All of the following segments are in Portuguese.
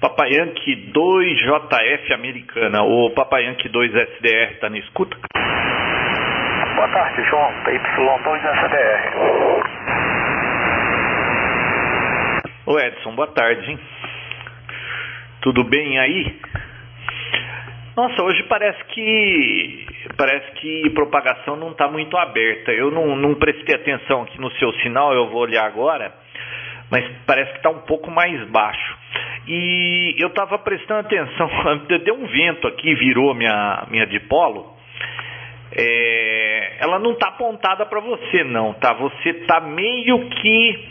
Papai Yankee 2 JF Americana. O Papai Yankee 2 SDR está na escuta? Boa tarde, João. PY2 SDR. Ô Edson, boa tarde, hein? Tudo bem aí? Nossa, hoje parece que parece que propagação não está muito aberta. Eu não, não prestei atenção aqui no seu sinal, eu vou olhar agora, mas parece que está um pouco mais baixo. E eu estava prestando atenção, deu um vento aqui, virou minha, minha dipolo. É, ela não está apontada para você, não, tá? Você está meio que,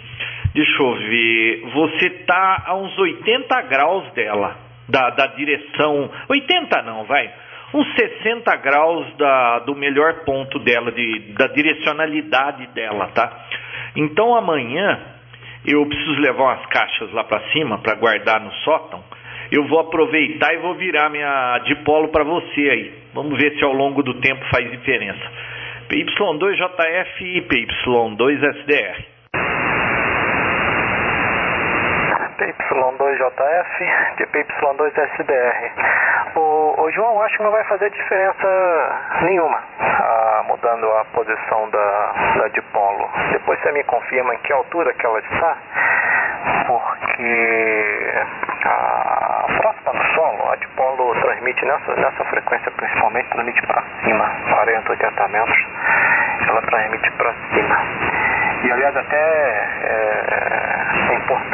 deixa eu ver, você está a uns 80 graus dela da, da direção. 80 não, vai. Uns 60 graus da, do melhor ponto dela, de, da direcionalidade dela, tá? Então amanhã eu preciso levar umas caixas lá para cima para guardar no sótão. Eu vou aproveitar e vou virar minha dipolo para você aí. Vamos ver se ao longo do tempo faz diferença. PY2JF e PY2SDR. PY2JF de PY2SDR. O, o João, acho que não vai fazer diferença nenhuma ah, mudando a posição da, da dipolo. Depois você me confirma em que altura que ela está, porque a próxima do solo, a dipolo transmite nessa, nessa frequência principalmente, transmite para cima, 40, 80 metros, ela transmite para cima. E aliás até é,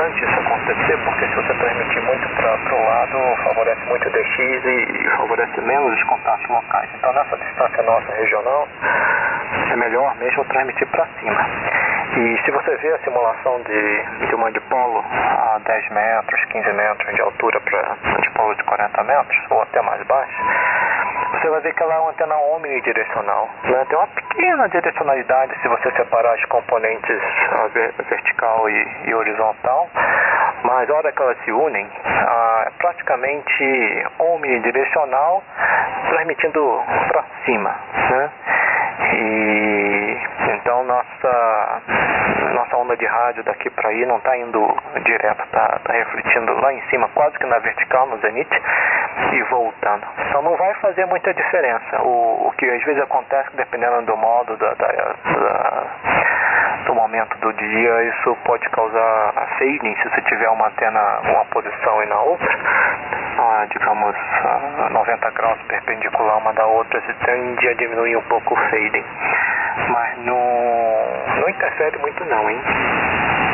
importante isso acontecer, porque se você transmitir muito para o lado, favorece muito o DX e, e favorece menos os contatos locais. Então nessa distância nossa regional, é melhor mesmo transmitir para cima. E se você vê a simulação de, de uma dipolo a 10 metros, 15 metros de altura para um dipolo de 40 metros, ou até mais baixo, você vai ver que ela é uma antena omnidirecional. Né? Tem uma pequena direcionalidade se você separar os componentes vertical e, e horizontal, mas a hora que elas se unem, é praticamente omnidirecional, transmitindo para cima. Né? E então nossa nossa onda de rádio daqui para aí não está indo direto, está tá refletindo lá em cima, quase que na vertical, no zenith, e voltando. Então não vai fazer muita diferença. O, o que às vezes acontece, dependendo do modo da, da, da do momento do dia, isso pode causar fading se você tiver uma antena uma posição e na outra, ah, digamos a 90 graus perpendicular uma da outra, você tende a diminuir um pouco o fading. Mas não, não interfere muito não, hein?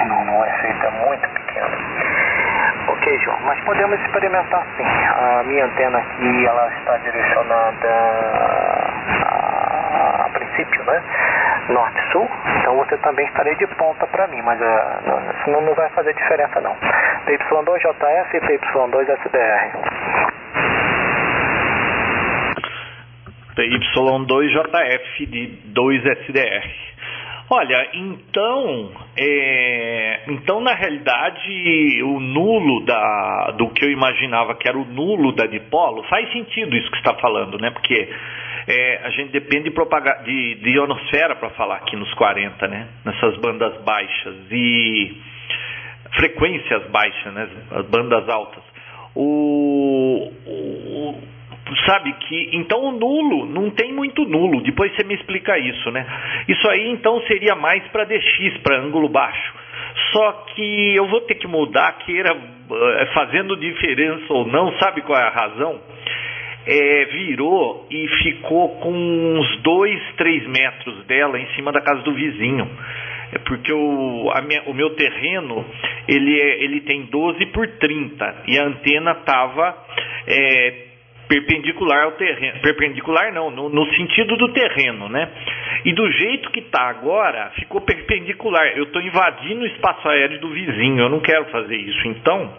Não, não é feito, é muito pequeno. Ok, João, mas podemos experimentar sim. A minha antena aqui, ela está direcionada princípio, né? Norte-Sul, então você também estaria de ponta para mim, mas uh, não, não, vai fazer diferença não. PY2JF e PY2SDR. PY2JF de 2SDR. Olha, então, é, então na realidade o nulo da, do que eu imaginava que era o nulo da dipolo faz sentido isso que está falando, né? Porque é, a gente depende de, propagar, de, de ionosfera para falar aqui nos 40, né? Nessas bandas baixas e frequências baixas, né? As bandas altas. O, o sabe que então o nulo não tem muito nulo. Depois você me explica isso, né? Isso aí então seria mais para DX, para ângulo baixo. Só que eu vou ter que mudar, queira eh, fazendo diferença ou não, sabe qual é a razão? É, virou e ficou com uns 2, 3 metros dela em cima da casa do vizinho. É porque o, minha, o meu terreno ele, é, ele tem 12 por 30 e a antena estava é, perpendicular ao terreno. Perpendicular não, no, no, sentido do terreno, né? E do jeito que está agora, ficou perpendicular. Eu estou invadindo o espaço aéreo do vizinho, eu não quero fazer isso. Então,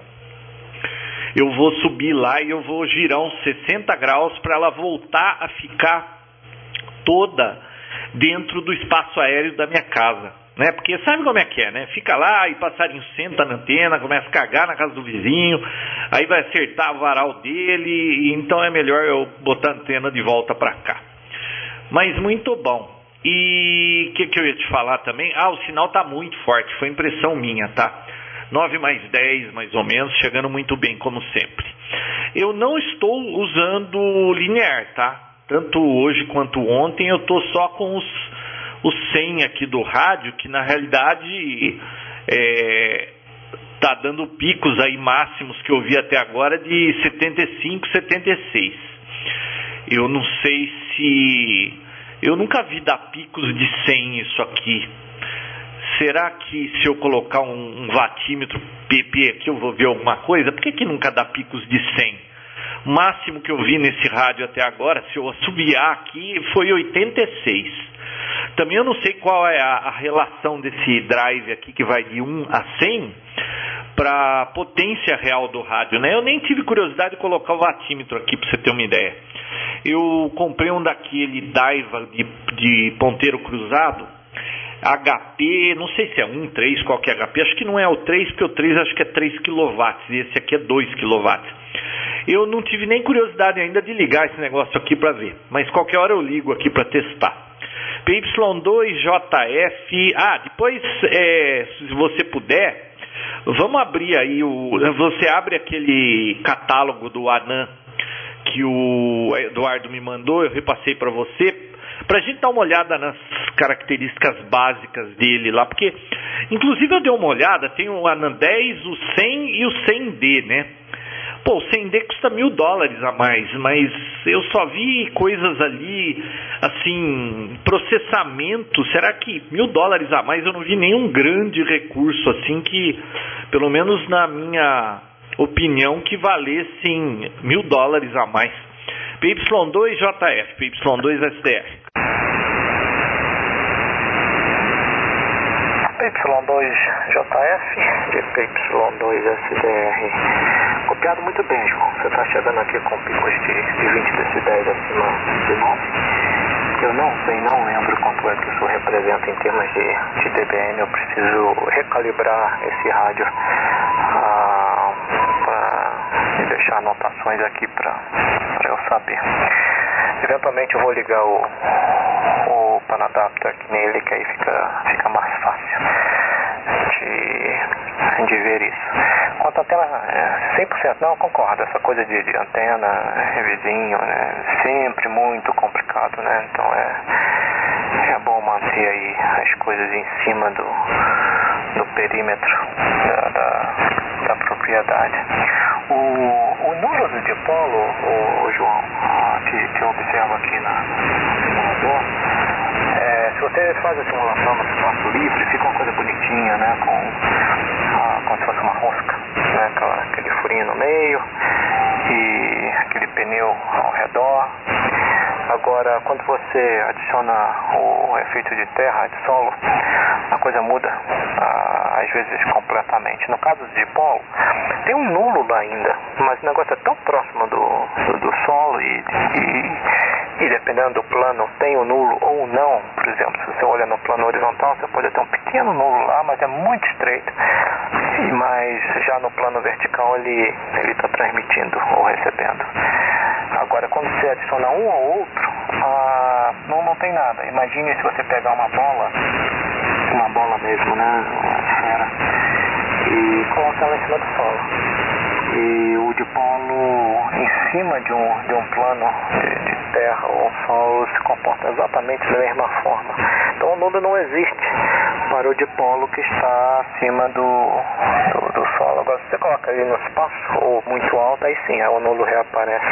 eu vou subir lá e eu vou girar uns 60 graus para ela voltar a ficar toda dentro do espaço aéreo da minha casa né? Porque sabe como é que é, né? Fica lá e passarinho senta na antena, começa a cagar na casa do vizinho, aí vai acertar o varal dele, então é melhor eu botar a antena de volta para cá. Mas muito bom. E o que, que eu ia te falar também? Ah, o sinal tá muito forte, foi impressão minha, tá? 9 mais 10 mais ou menos, chegando muito bem como sempre. Eu não estou usando linear, tá? Tanto hoje quanto ontem eu estou só com os, os 100 aqui do rádio, que na realidade é, tá dando picos aí máximos que eu vi até agora de 75, 76. Eu não sei se eu nunca vi dar picos de 100 isso aqui. Será que se eu colocar um, um vatímetro PP aqui eu vou ver alguma coisa? Por que, que nunca dá picos de 100? O máximo que eu vi nesse rádio até agora, se eu assobiar aqui, foi 86. Também eu não sei qual é a, a relação desse drive aqui que vai de 1 a 100 para a potência real do rádio, né? Eu nem tive curiosidade de colocar o vatímetro aqui para você ter uma ideia. Eu comprei um daquele Daiva de, de ponteiro cruzado, HP, não sei se é 1, 3, qual que é HP, acho que não é o 3, porque o 3 acho que é 3 kW, e esse aqui é 2 kW. Eu não tive nem curiosidade ainda de ligar esse negócio aqui para ver, mas qualquer hora eu ligo aqui para testar. PY2JF, ah, depois, é, se você puder, Vamos abrir aí o. Você abre aquele catálogo do Anan que o Eduardo me mandou, eu repassei para você, para a gente dar uma olhada nas características básicas dele lá, porque inclusive eu dei uma olhada, tem o Anan 10, o 100 e o 100D, né? Pô, o 100D custa mil dólares a mais, mas eu só vi coisas ali, assim, processamento. Será que mil dólares a mais eu não vi nenhum grande recurso, assim, que, pelo menos na minha opinião, que valessem mil dólares a mais? PY2JF, PY2SDR. PY2JF e PY2SDR. Copiado muito bem, João. Você está chegando aqui com picos de, de 20 decibéis acima de 9. Eu não sei, não lembro quanto é que isso representa em termos de, de dBm. Eu preciso recalibrar esse rádio ah, para deixar anotações aqui para eu saber. Eventualmente eu vou ligar o, o Panadapter aqui nele, que aí fica, fica mais fácil de, de ver isso. Quanto à tela, é, 100% não, concordo. Essa coisa de, de antena, é, vizinho, né, sempre muito complicado, né? Então é, é bom manter aí as coisas em cima do, do perímetro da, da, da propriedade. O, o nulo do dipolo, o, João, que, que eu observo aqui na, no simulador, é, se você faz a simulação no espaço livre, fica bonitinha, né? Com, ah, como se fosse uma rosca, né? Aquele furinho no meio e aquele pneu ao redor. Agora, quando você adiciona o efeito de terra, de solo, a coisa muda, às vezes completamente. No caso de polo, tem um nulo lá ainda, mas o negócio é tão próximo do, do, do solo e, e, e, dependendo do plano tem o um nulo ou não. Por exemplo, se você olha no plano horizontal, você pode ter um pequeno nulo lá, mas é muito estreito. Mas já no plano vertical ele está transmitindo ou recebendo. Agora, quando você adiciona um ou outro, ah, não, não tem nada. Imagine se você pegar uma bola, uma bola mesmo, né? Uma esfera, e colocar ela em cima do solo. E o dipolo em cima de um, de um plano de, de terra ou solo se comporta exatamente da mesma forma. Então o nulo não existe para o dipolo que está acima do, do, do solo. Agora, se você coloca ele no espaço ou muito alto, aí sim, o nulo reaparece.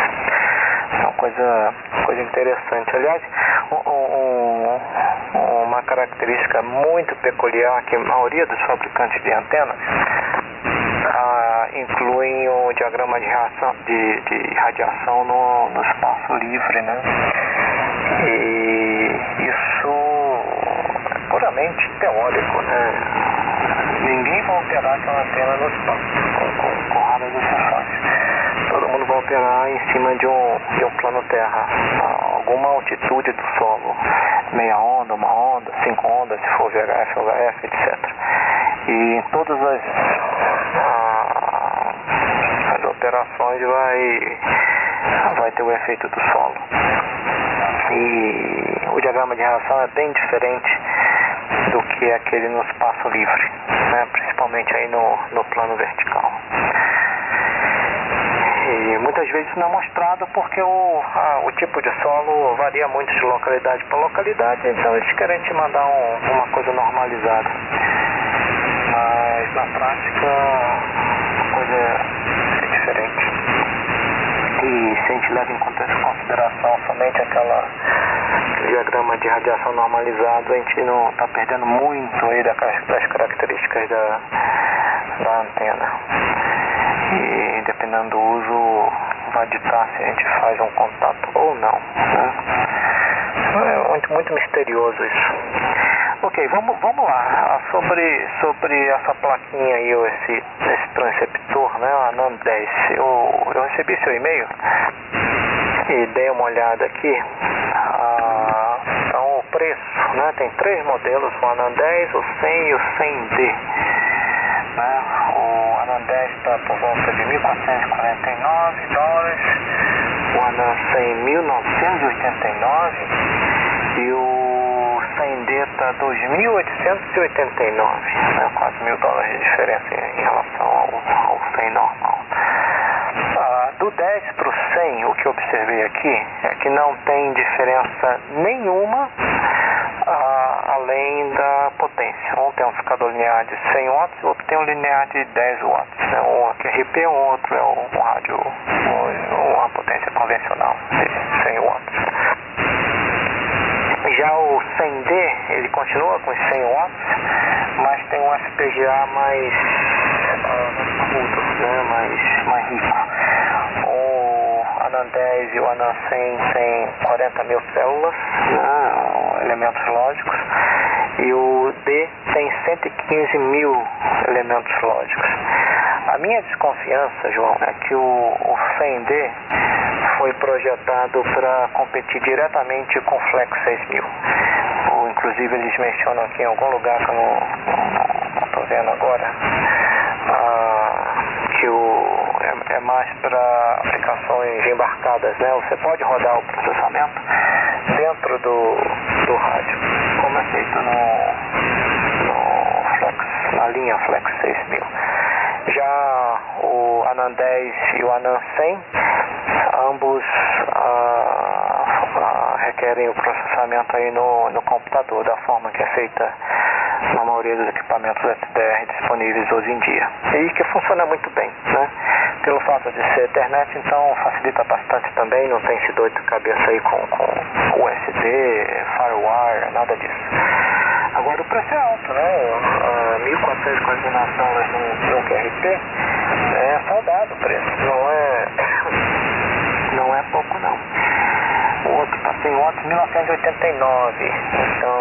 É uma coisa, coisa interessante. Aliás, um, um, uma característica muito peculiar que a maioria dos fabricantes de antenas ah, incluem o diagrama de, reação, de, de radiação no, no espaço livre, né? E isso é puramente teórico, né? Ninguém vai operar aquela antena no espaço, com, com, com raras exceções operar em cima de um, de um plano terra, alguma altitude do solo, meia onda, uma onda, cinco ondas, se for VHF, VHF, etc. E em todas as, ah, as operações vai, vai ter o efeito do solo. E o diagrama de reação é bem diferente do que aquele no espaço livre, né? principalmente aí no, no plano vertical. E muitas vezes não é mostrado porque o, a, o tipo de solo varia muito de localidade para localidade, então eles querem te mandar um, uma coisa normalizada. Mas na prática a coisa é diferente. E se a gente leva em consideração somente aquela diagrama de radiação normalizado, a gente não está perdendo muito aí das, das características da, da antena. E dependendo do uso, vai ditar se a gente faz um contato ou não. Né? É muito, muito misterioso isso. Ok, vamos, vamos lá. Sobre, sobre essa plaquinha aí, esse, esse transceptor, né, a NAN 10. Eu, eu recebi seu e-mail e dei uma olhada aqui. Ah, então o preço, né, tem três modelos, o ANAN 10, o 100 e o 100D. Né? O ANAN 10 está por volta de 1.449 dólares, o ANAN 100 1.989 e o 100D está 2.889, né? quase mil dólares de diferença em relação ao, ao 100 normal. Ah, do 10 para o 100, o que observei aqui é que não tem diferença nenhuma ah, além da potência. Um tem um amplificador linear de 100 watts, outro tem um linear de 10 watts. Né? Um é RP, o outro é um, um rádio, um, uma potência convencional de 100 watts. Já o 100D, ele continua com 100 watts, mas tem um FPGA mais uh, né? mais, mais rico. O ANAN 10 e o ANAN 100 tem 40 mil células, né? elementos lógicos, e o D tem 115 mil elementos lógicos. A minha desconfiança, João, é que o, o 100D foi projetado para competir diretamente com o Flex 6000. Ou, inclusive eles mencionam aqui em algum lugar que eu não estou vendo agora, ah, que o, é, é mais para aplicações embarcadas, né? Você pode rodar o processamento dentro do, do rádio, como é feito no, no Flex, na linha Flex 6000. Já o ANAN 10 e o ANAN 100, ambos ah, ah, requerem o processamento aí no, no computador, da forma que é feita na maioria dos equipamentos SDR disponíveis hoje em dia. E que funciona muito bem, né? Pelo fato de ser Ethernet, então facilita bastante também, não tem esse dor de cabeça aí com, com USB, Firewire, nada disso. Agora o preço é alto, né? Uh, 1.449 dólares no, no QRP é saudado o preço, não é, não é pouco não. O outro está sem watts 1989, então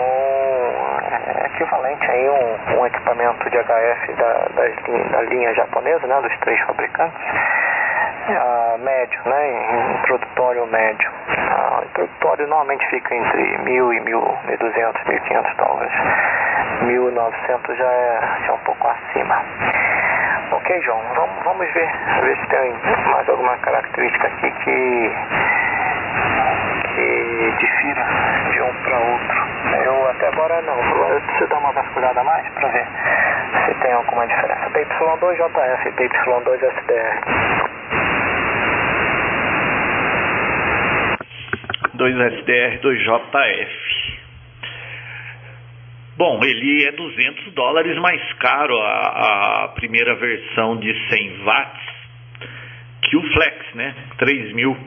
é equivalente aí um, um equipamento de HF da, da, da linha japonesa, né? Dos três fabricantes. Médio, né? Introdutório médio. Introdutório normalmente fica entre 1.000 e 1.200, 1.500 dólares. 1.900 já é, já é um pouco acima. Ok, João, vamos, vamos ver, ver se tem mais alguma característica aqui que, que difira de um para outro. Eu até agora não, eu preciso dar uma vasculhada mais para ver se tem alguma diferença. TY2JF e TY2SDR. 2SDR, 2JF. Bom, ele é 200 dólares mais caro a, a primeira versão de 100 watts que o Flex, né? 3 mil.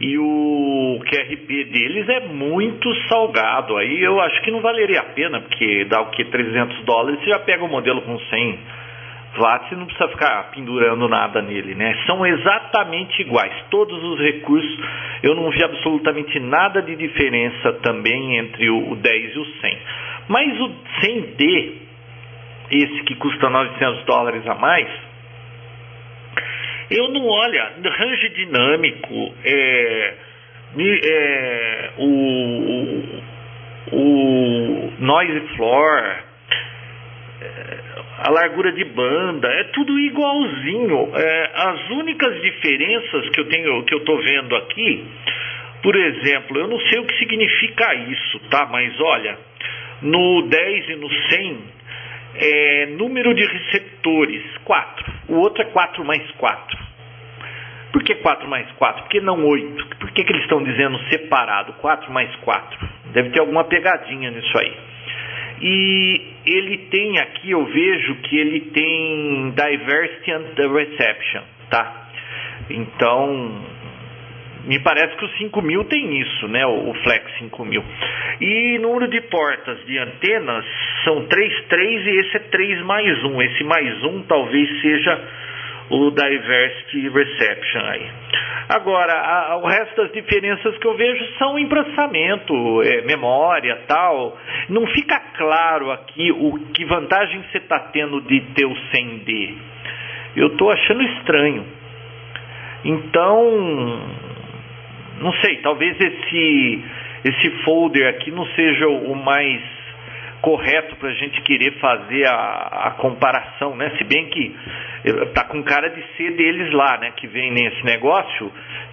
E o QRP deles é muito salgado. Aí eu acho que não valeria a pena, porque dá o que? 300 dólares, você já pega o modelo com 100 watts e não precisa ficar pendurando nada nele, né? São exatamente iguais, todos os recursos. Eu não vi absolutamente nada de diferença também entre o 10 e o 100. Mas o 100D, esse que custa 900 dólares a mais, eu não olha, range dinâmico, é, é, o, o, o noise floor, é, a largura de banda, é tudo igualzinho. É, as únicas diferenças que eu tenho, que eu estou vendo aqui, por exemplo, eu não sei o que significa isso, tá? Mas olha, no 10 e no 100 é, número de receptores, 4. O outro é 4 mais 4. Por que 4 mais 4? Por que não 8? Por que, que eles estão dizendo separado? 4 mais 4. Deve ter alguma pegadinha nisso aí. E ele tem aqui, eu vejo que ele tem Diversity and Reception, tá? Então, me parece que o 5000 tem isso, né? O Flex 5000. E número de portas de antenas são 3, 3 e esse é 3 mais 1. Esse mais 1 talvez seja o Diversity Reception aí. Agora, a, o resto das diferenças que eu vejo são em processamento, é, memória tal. Não fica claro aqui o que vantagem você está tendo de ter o 100D. Eu estou achando estranho. Então, não sei, talvez esse, esse folder aqui não seja o mais correto para a gente querer fazer a, a, comparação, né? Se bem que eh, tá com cara de ser deles lá, né? Que vem nesse negócio,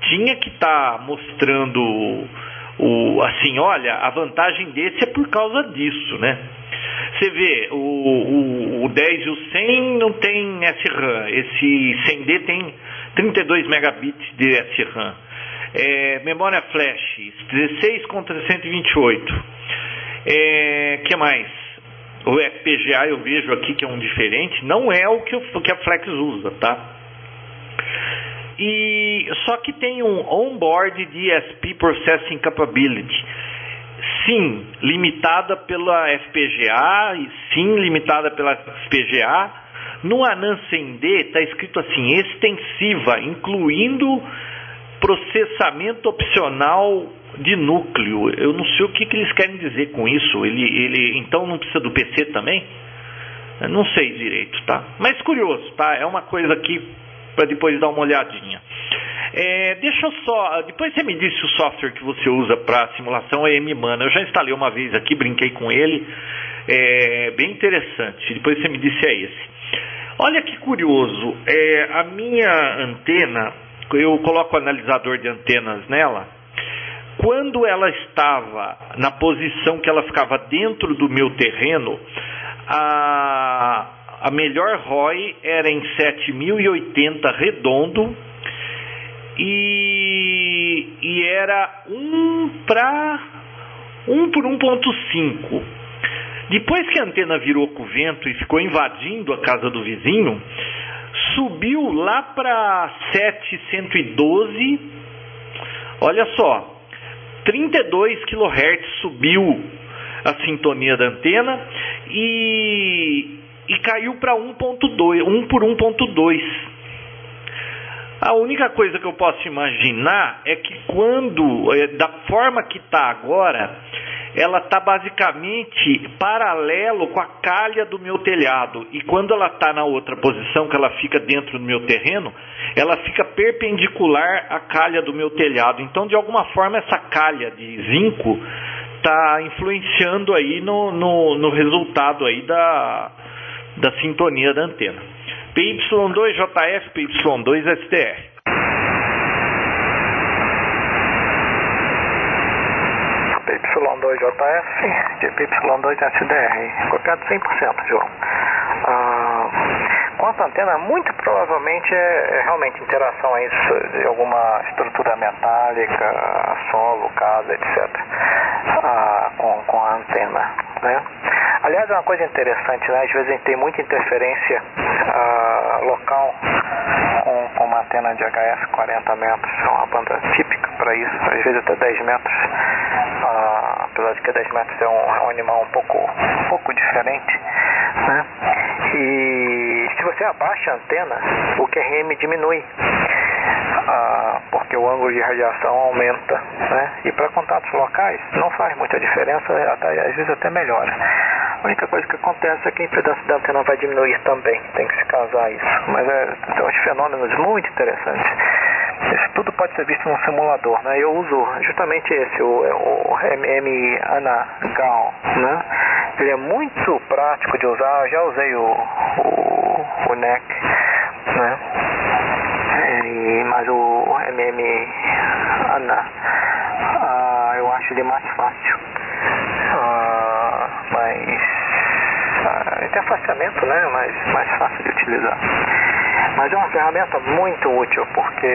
tinha que estar tá mostrando o, assim, olha, a vantagem desse é por causa disso, né? Você vê, o, o, o 10 e o 100 não tem SRAM, esse 100D tem 32 megabits de SRAM. É, memória flash, 16 contra 128. É, que mais? O FPGA eu vejo aqui que é um diferente, não é o que, o, que a Flex usa, tá? E só que tem um onboard DSP Processing Capability. Sim, limitada pela FPGA, e sim, limitada pela FPGA. No ANAN 100D está escrito assim, extensiva, incluindo processamento opcional de núcleo. Eu não sei o que, que eles querem dizer com isso. Ele, ele, então não precisa do PC também? Eu não sei direito, tá? Mas curioso, tá? É uma coisa aqui para depois dar uma olhadinha. É, deixa eu só. Depois você me disse o software que você usa para simulação é M-Mana. Eu já instalei uma vez aqui, brinquei com ele. É bem interessante. Depois você me disse é esse. Olha que curioso. É, a minha antena eu coloco o analisador de antenas nela. Quando ela estava na posição que ela ficava dentro do meu terreno, a, a melhor ROI era em 7080 redondo e, e era 1 para 1 por 1.5. Depois que a antena virou com o vento e ficou invadindo a casa do vizinho, subiu lá para 712. Olha só, 32 kHz subiu a sintonia da antena e, e caiu para 1.2, 1 por 1.2. A única coisa que eu posso imaginar é que quando, é, da forma que está agora, ela está basicamente paralelo com a calha do meu telhado. E quando ela está na outra posição, que ela fica dentro do meu terreno, ela fica perpendicular à calha do meu telhado. Então, de alguma forma, essa calha de zinco está influenciando aí no, no, no resultado aí da, da sintonia da antena. PY2JF, PY2STR. PY2JF de PY2SDR, copiado 100%, João. Ah, quanto à antena, muito provavelmente é, é, realmente interação aí de alguma estrutura metálica, solo, casa, etc. Ah, com, com a antena. Né? Aliás, é uma coisa interessante, né? às vezes a gente tem muita interferência ah, local com, com uma antena de HF 40 metros, é uma banda típica para isso, às vezes até 10 metros. Apesar de que 10 metros é um, é um animal um pouco, um pouco diferente. Né? E se você abaixa a antena, o QRM diminui. Ah, porque o ângulo de radiação aumenta. Né? E para contatos locais não faz muita diferença, até, às vezes até melhora. A única coisa que acontece é que a impedância da antena vai diminuir também, tem que se casar isso. Mas é, são uns fenômenos muito interessantes. Tudo pode ser visto num simulador, né? Eu uso justamente esse, o, o MM Anagal, né? Ele é muito prático de usar, eu já usei o, o, o NEC, né? E, mas o MM Ana, ah, eu acho ele mais fácil. Ah, mas uh, interfaceamento né, mais, mais fácil de utilizar. Mas é uma ferramenta muito útil, porque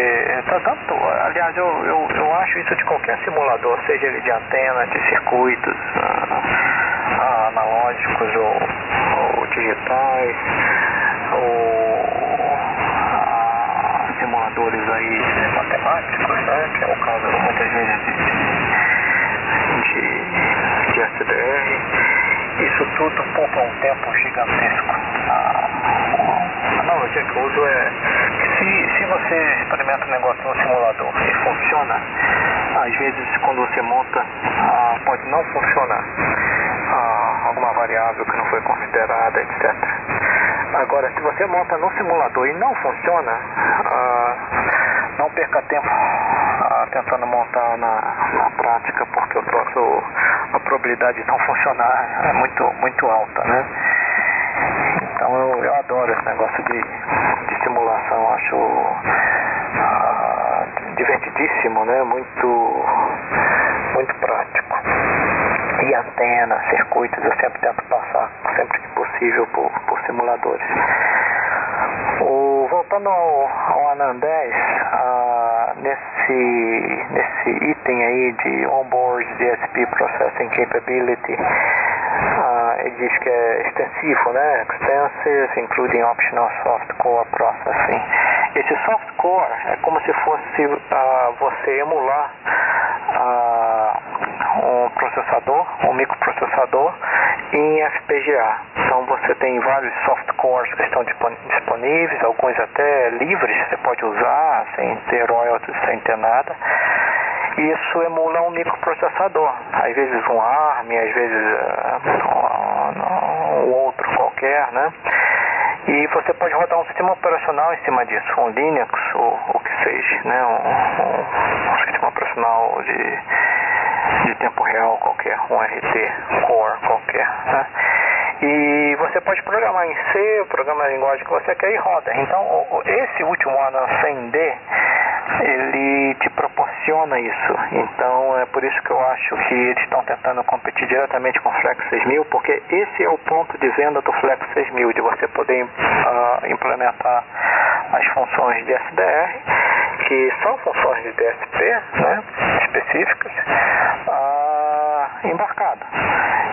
tá tanto, aliás, eu, eu, eu acho isso de qualquer simulador, seja ele de antena, de circuitos uh, analógicos ou, ou digitais, ou uh, simuladores aí matemáticos, né, que é o caso muitas vezes de, de, de SDR, isso tudo poupa um tempo gigantesco. A analogia que eu uso é se, se você experimenta um negócio no simulador e funciona, às vezes quando você monta ah, pode não funcionar. Ah, alguma variável que não foi considerada, etc. Agora, se você monta no simulador e não funciona, ah, não perca tempo ah, tentando montar na, na prática, porque o troço, a probabilidade de não funcionar é muito, muito alta, né? Então eu, eu adoro esse negócio de, de simulação, acho ah, divertidíssimo, né? Muito, muito prático. E antena, circuitos, eu sempre tento passar, sempre que possível, por, por simuladores. O, voltando ao, ao ANAN 10, ah, nesse, nesse item aí de Onboard DSP Processing Capability, diz que é extensivo, né? Extensive, including optional softcore processing. Esse softcore é como se fosse uh, você emular uh, um processador, um microprocessador em FPGA. Então você tem vários softcores que estão disponíveis, alguns até livres, você pode usar sem ter royalties, sem ter nada isso emula um microprocessador. Às vezes um ARM, às vezes uh, um outro qualquer, né? E você pode rodar um sistema operacional em cima disso, um Linux ou o que seja, né? Um, um, um sistema operacional de, de tempo real qualquer, um RT Core qualquer, né? E você pode programar em C, programar a linguagem que você quer e roda. Então, esse último ano 100D, ele te proporciona isso. Então, é por isso que eu acho que eles estão tentando competir diretamente com o Flex 6000, porque esse é o ponto de venda do Flex 6000, de você poder uh, implementar as funções de SDR, que são funções de DSP, né, específicas, uh, embarcado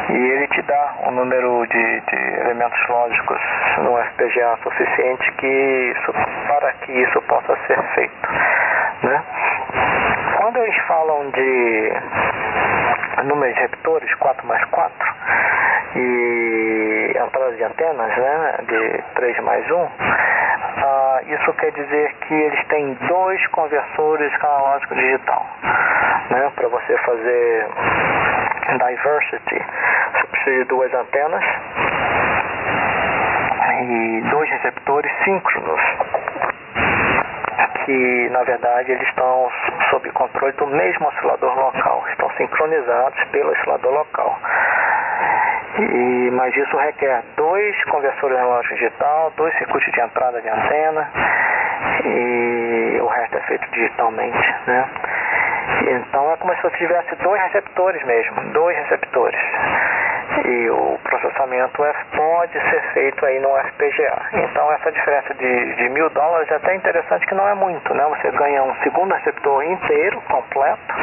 e ele te dá um número de, de elementos lógicos no FPGA suficiente que isso, para que isso possa ser feito. Né? Quando eles falam de número de repetores, 4 mais 4, e entrada de antenas, né, de 3 mais 1, ah, isso quer dizer que eles têm dois conversores analógico digital, né, para você fazer diversity, você precisa de duas antenas e dois receptores síncronos, que na verdade eles estão sob controle do mesmo oscilador local, estão sincronizados pelo oscilador local. E, mas isso requer dois conversores analógicos digital, dois circuitos de entrada de antena e o resto é feito digitalmente, né? Então é como se você tivesse dois receptores mesmo, dois receptores. E o processamento é, pode ser feito aí no FPGA. Então essa diferença de, de mil dólares é até interessante que não é muito, né? Você ganha um segundo receptor inteiro, completo,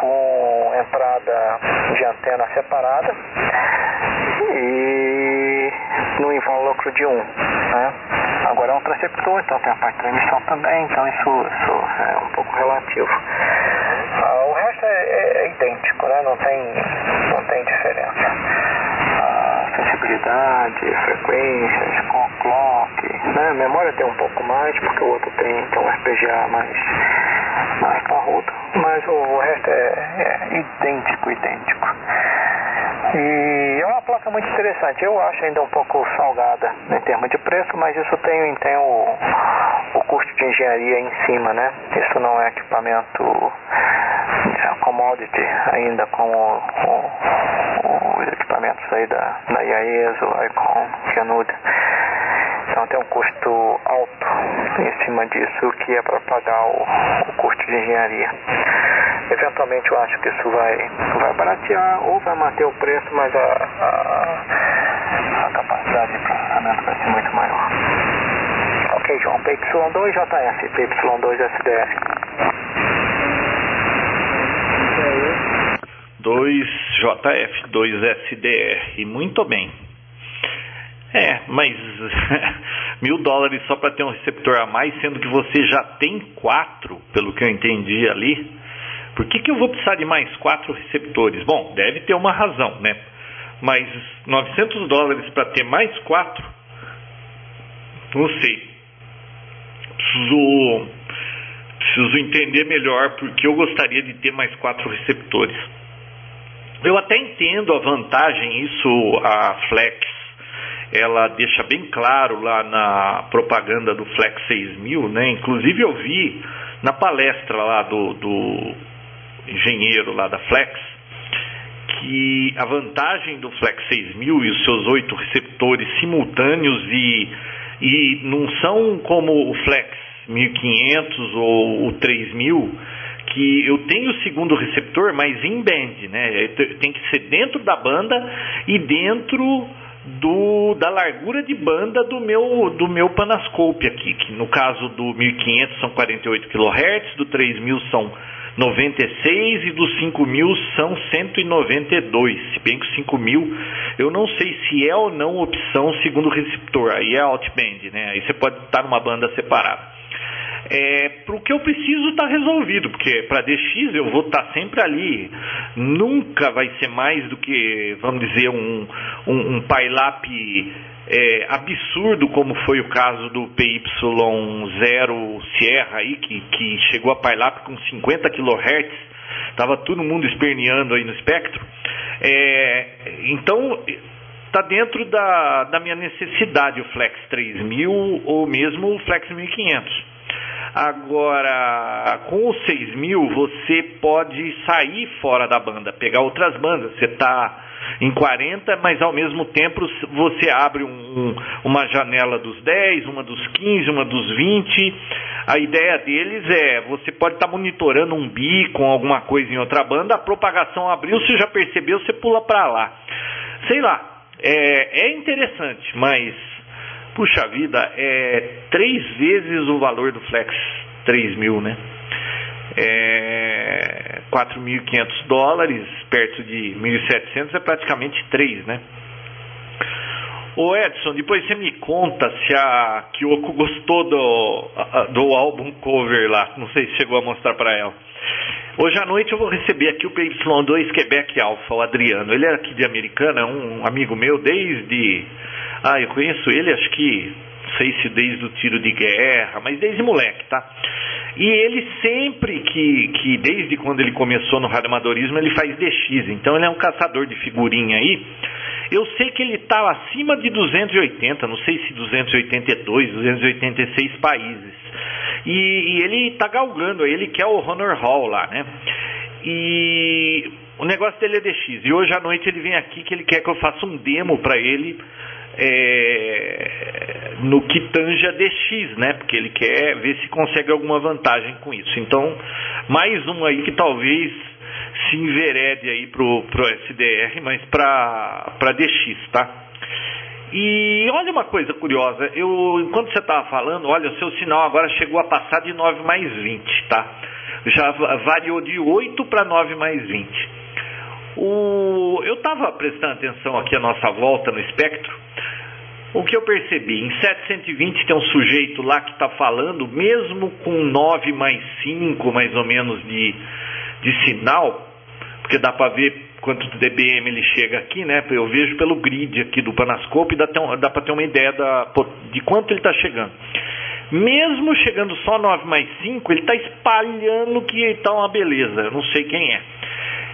com entrada de antena separada e no invólucro de um. Né? Agora é um transceptor, então tem a parte de transmissão também, então isso, isso é um pouco relativo. Ah, o resto é, é, é, idêntico, né? não, tem, não tem diferença. Sensibilidade, frequências, com clock, né? Memória tem um pouco mais, porque o outro tem, tem um FPGA mais, mais parrudo, mas o, resto é, é idêntico, idêntico. E é uma placa muito interessante. Eu acho ainda um pouco salgada em termos de preço, mas isso tem, tem o, o custo de engenharia em cima, né? Isso não é equipamento é, commodity ainda como o, equipamentos aí da, da IAESO, ICOM, Cianuda. Então tem um custo alto em cima disso que é para pagar o, o custo de engenharia. Eventualmente eu acho que isso vai, vai baratear ou vai manter o preço, mas a, a, a capacidade de processamento vai ser muito maior. Ok, João, PY2JS, PY2SDF. 2JF, 2SDR. Muito bem. É, mas mil dólares só para ter um receptor a mais, sendo que você já tem quatro, pelo que eu entendi ali. Por que, que eu vou precisar de mais quatro receptores? Bom, deve ter uma razão, né? Mas 900 dólares para ter mais quatro? Não sei. Preciso, preciso entender melhor porque eu gostaria de ter mais quatro receptores. Eu até entendo a vantagem, isso a Flex ela deixa bem claro lá na propaganda do Flex 6000, né? Inclusive eu vi na palestra lá do, do engenheiro lá da Flex que a vantagem do Flex 6000 e os seus oito receptores simultâneos e, e não são como o Flex 1500 ou o 3000 que eu tenho o segundo receptor, mas em band, né? Tem que ser dentro da banda e dentro do, da largura de banda do meu, do meu Panascope aqui, que no caso do 1500 são 48 kHz, do 3000 são 96 e dos 5000 são 192. Se bem que o 5000 eu não sei se é ou não opção segundo receptor, aí é outband, né? Aí você pode estar numa banda separada é, para o que eu preciso está resolvido, porque para DX eu vou estar tá sempre ali, nunca vai ser mais do que, vamos dizer, um, um, um é, absurdo, como foi o caso do PY0 Sierra aí, que, que chegou a Pylap com 50 kHz, estava todo mundo esperneando aí no espectro. É, então, está dentro da, da minha necessidade o Flex 3000 ou mesmo o Flex 1500. Agora, com os 6 mil, você pode sair fora da banda, pegar outras bandas. Você está em 40, mas ao mesmo tempo você abre um, uma janela dos 10, uma dos 15, uma dos 20. A ideia deles é, você pode estar tá monitorando um bi com alguma coisa em outra banda, a propagação abriu, você já percebeu, você pula para lá. Sei lá, é, é interessante, mas puxa vida, é três vezes o valor do Flex 3000, né? É 4.500 dólares, perto de 1.700 é praticamente 3, né? Ô Edson, depois você me conta se a Kyoko gostou do, do álbum cover lá. Não sei se chegou a mostrar para ela. Hoje à noite eu vou receber aqui o PY2 Quebec Alpha, o Adriano. Ele é aqui de Americana, é um amigo meu desde ah, eu conheço ele, acho que, sei se desde o tiro de guerra, mas desde moleque, tá? E ele sempre que, que desde quando ele começou no radioamadorismo, ele faz DX, então ele é um caçador de figurinha aí. Eu sei que ele está acima de 280, não sei se 282, 286 países. E, e ele está galgando, ele quer o Honor Hall lá, né? E o negócio dele é DX. E hoje à noite ele vem aqui que ele quer que eu faça um demo para ele é, no que tange a DX, né? Porque ele quer ver se consegue alguma vantagem com isso. Então, mais um aí que talvez se enverede aí pro, pro SDR, mas para DX, tá? E olha uma coisa curiosa, eu enquanto você estava falando, olha, o seu sinal agora chegou a passar de 9 mais 20, tá? Já variou de 8 para 9 mais 20. O, eu estava prestando atenção aqui à nossa volta no espectro o que eu percebi? Em 720 tem um sujeito lá que está falando, mesmo com 9 mais 5, mais ou menos, de, de sinal, porque dá para ver quanto dBm ele chega aqui, né? Eu vejo pelo grid aqui do Panascope e dá, dá para ter uma ideia da, de quanto ele está chegando. Mesmo chegando só 9 mais 5, ele está espalhando que está uma beleza, eu não sei quem é.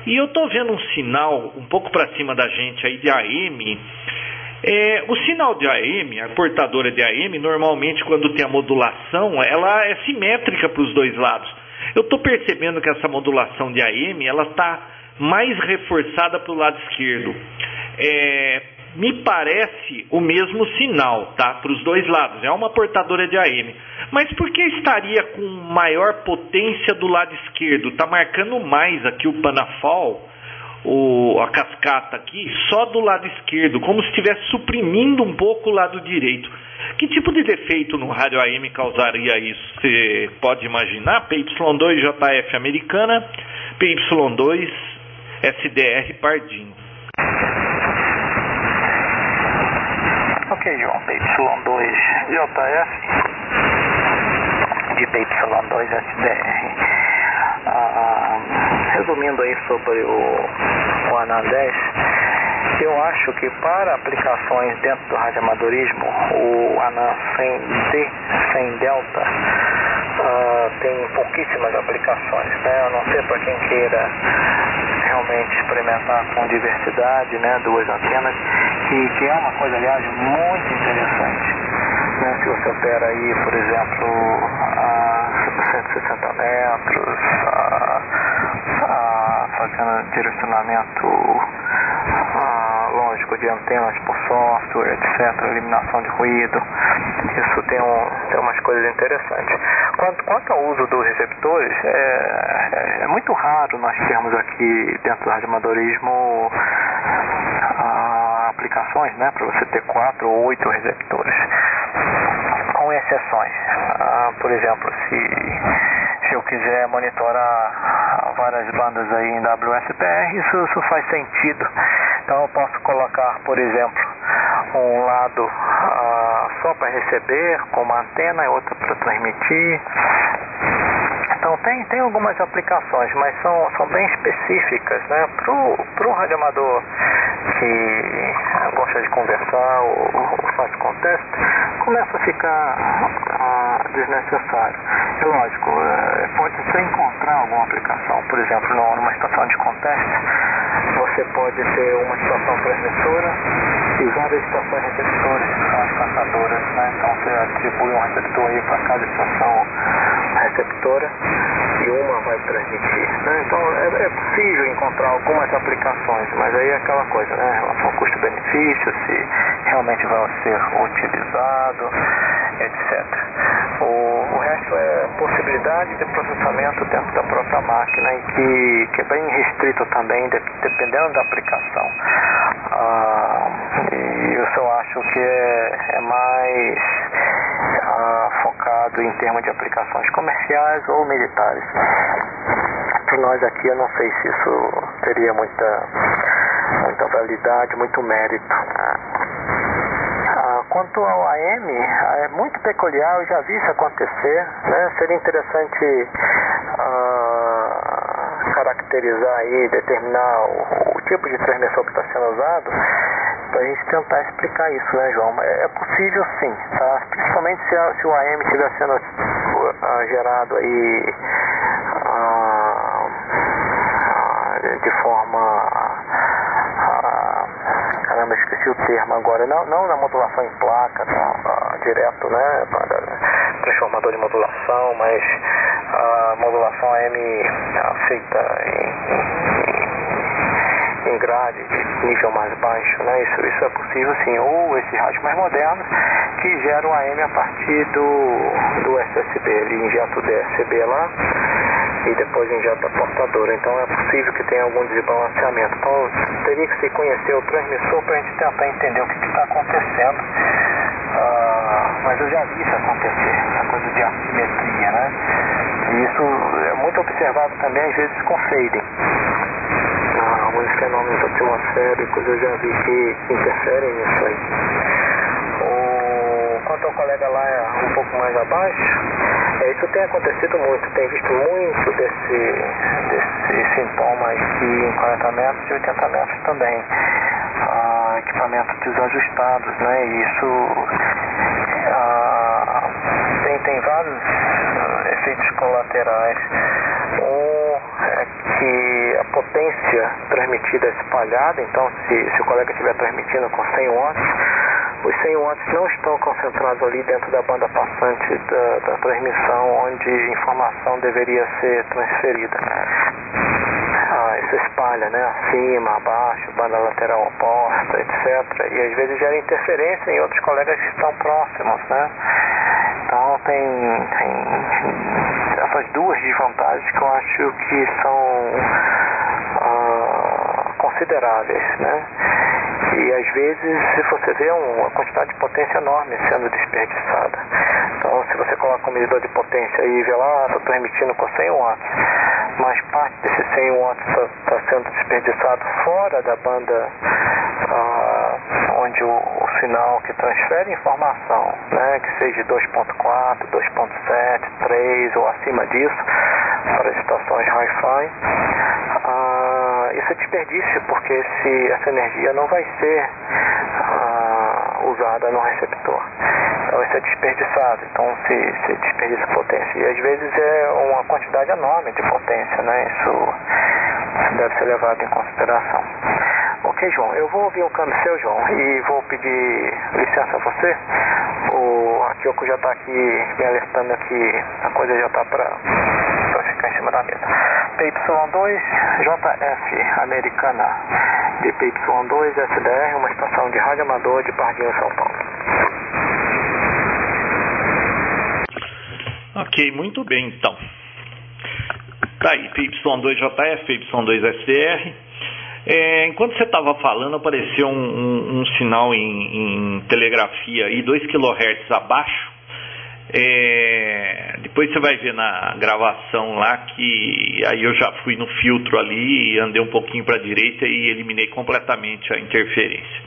E eu estou vendo um sinal um pouco para cima da gente aí de AM é, o sinal de AM, a portadora de AM, normalmente quando tem a modulação, ela é simétrica para os dois lados. Eu estou percebendo que essa modulação de AM ela está mais reforçada para o lado esquerdo. É, me parece o mesmo sinal, tá? Para os dois lados. É uma portadora de AM. Mas por que estaria com maior potência do lado esquerdo? Está marcando mais aqui o Panafol o, a cascata aqui só do lado esquerdo, como se estivesse suprimindo um pouco o lado direito. Que tipo de defeito no rádio AM causaria isso? Você pode imaginar? PY2JF americana, PY2 SDR Pardinho. Ok, João, PY2JF e PY2SDR. Ah, resumindo aí sobre o, o ANAN 10, eu acho que para aplicações dentro do radioamadorismo, o ANAN 100D, 100 Delta, uh, tem pouquíssimas aplicações, né? a não ser para quem queira realmente experimentar com diversidade, né? duas antenas, que, que é uma coisa, aliás, muito interessante. Né? Se você opera aí, por exemplo, a 160 metros, a, a, fazendo direcionamento antenas por software, etc., eliminação de ruído. Isso tem, um, tem umas coisas interessantes. Quanto, quanto ao uso dos receptores, é, é, é muito raro nós termos aqui dentro do radioamadorismo aplicações né, para você ter quatro ou oito receptores, com exceções. Ah, por exemplo, se, se eu quiser monitorar várias bandas aí em WSPR, isso, isso faz sentido então eu posso colocar, por exemplo, um lado uh, só para receber, com uma antena e outra para transmitir. Então tem, tem algumas aplicações, mas são, são bem específicas, né? Para o radioamador que gosta de conversar ou, ou faz contest, começa a ficar uh, desnecessário. É lógico, uh, pode ser encontrar alguma aplicação, por exemplo, numa estação de contest, você pode ter uma estação transmissora e várias estações receptoras, que são as caçadoras, né? Então você atribui um receptor aí para cada estação receptora e uma vai transmitir. Né? Então é, é, possível encontrar algumas aplicações, mas aí é aquela coisa, né? Em relação ao custo-benefício, se realmente vai ser utilizado, etc. O, o resto é possibilidade de processamento dentro da própria máquina que, que é bem restrito também, de, dependendo da aplicação. Ah, e isso eu acho que é, é mais ah, focado em termos de aplicações comerciais ou militares. Para nós aqui, eu não sei se isso teria muita, muita validade, muito mérito. Quanto ao AM, é muito peculiar, eu já vi isso acontecer. Né? Seria interessante uh, caracterizar aí, determinar o, o, tipo de transmissão que está sendo usado, para a gente tentar explicar isso, né, João? É, é possível sim, tá? principalmente se, se o AM estiver sendo uh, gerado aí uh, de forma caramba, esqueci o termo agora, não, não na modulação em placa, não, uh, direto, né, transformador de modulação, mas a modulação AM feita em, em, grade de nível mais baixo, né, isso, isso é possível sim, ou esses rádios mais modernos que geram AM a partir do, do SSB, ele injeta o DSB lá, e depois injeta a portadora. Então é possível que tenha algum desbalanceamento. Então teria que se conhecer o transmissor para a gente tentar entender o que está acontecendo. Uh, mas eu já vi isso acontecer, essa coisa de assimetria, né? E isso é muito observado também às vezes com fading. Uh, alguns fenômenos atmosféricos eu já vi que interferem nisso aí. O, quanto ao colega lá um pouco mais abaixo, é, isso tem acontecido muito, tem visto muito desse, desse sintoma aqui em 40 metros e 80 metros também. Ah, equipamentos desajustados, né? E isso ah, tem, tem vários ah, efeitos colaterais. Um é que a potência transmitida é espalhada, então se, se o colega estiver transmitindo com 100 watts, os 100 watts não estão concentrados ali dentro da banda passante da, da transmissão onde informação deveria ser transferida. Ah, isso espalha, né? Acima, abaixo, banda lateral oposta, etc. E às vezes gera interferência em outros colegas que estão próximos, né? Então tem, tem essas duas desvantagens que eu acho que são ah, consideráveis, né? E às vezes você vê uma quantidade de potência enorme sendo desperdiçada. Então, se você coloca um medidor de potência e vê lá, estou transmitindo com 100 watts, mas parte desses 100 watts está tá sendo desperdiçado fora da banda ah, onde o, o, sinal que transfere informação, né, que seja 2.4, 2.7, 3 ou acima disso, para estações Wi-Fi, ah, isso é desperdício, porque esse, essa energia não vai ser ah, usada no receptor. Então isso é desperdiçado, então se, se desperdiça potência. E às vezes é uma quantidade enorme de potência, né? Isso, isso deve ser levado em consideração. Ok, João, eu vou ouvir o câmbio seu, João, e vou pedir licença a você. O Kyoko já está aqui me alertando que a coisa já está para ficar em cima da mesa. PY2 JF americana de PY2 SDR, uma estação de rádio amador de Pardinho, São Paulo. Ok, muito bem então. Tá aí, PY2JF, PY2SDR. É, enquanto você estava falando, apareceu um, um, um sinal em, em, telegrafia aí, 2 kHz abaixo. É, depois você vai ver na gravação lá que aí eu já fui no filtro ali, andei um pouquinho para a direita e eliminei completamente a interferência.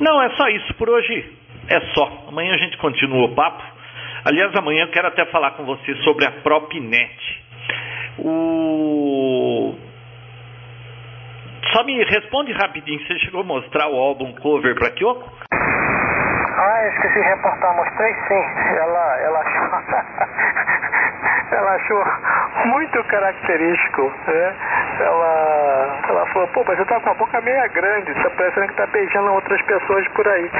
Não, é só isso por hoje. É só. Amanhã a gente continua o papo. Aliás, amanhã eu quero até falar com você sobre a Propnet. O... Só me responde rapidinho, você chegou a mostrar o álbum cover para Kyoko? Ah, esqueci de reportar, mostrei sim. Ela, ela ela achou muito característico, né? Ela, ela falou, pô, mas você tá com a boca meia grande, tá parecendo que tá beijando outras pessoas por aí.